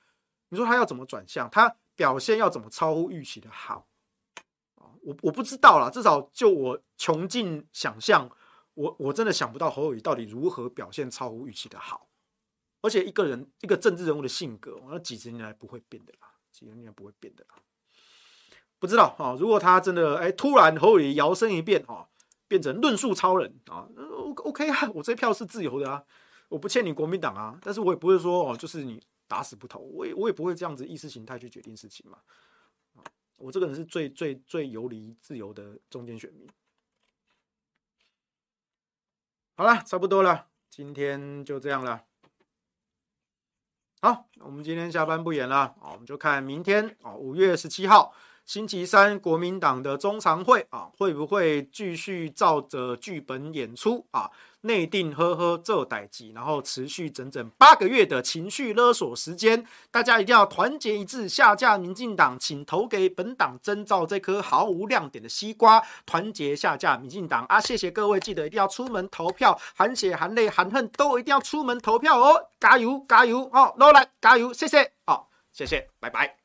你说他要怎么转向？他表现要怎么超乎预期的好？我我不知道啦，至少就我穷尽想象，我我真的想不到侯友宜到底如何表现超乎预期的好。而且一个人一个政治人物的性格，那几十年来不会变的啦，几十年来不会变的啦。不知道啊，如果他真的哎突然侯友摇身一变啊，变成论述超人啊，OK 啊，我这票是自由的啊，我不欠你国民党啊，但是我也不会说哦，就是你。打死不投，我也我也不会这样子意识形态去决定事情嘛。我这个人是最最最游离自由的中间选民。好了，差不多了，今天就这样了。好，我们今天下班不演了啊，我们就看明天啊，五月十七号。星期三，国民党的中常会啊，会不会继续照着剧本演出啊？内定呵呵这代志，然后持续整整八个月的情绪勒索时间，大家一定要团结一致，下架民进党，请投给本党征召这颗毫无亮点的西瓜，团结下架民进党啊！谢谢各位，记得一定要出门投票，含血含泪含恨都一定要出门投票哦！加油加油哦，努力加油，谢谢哦，谢谢，拜拜。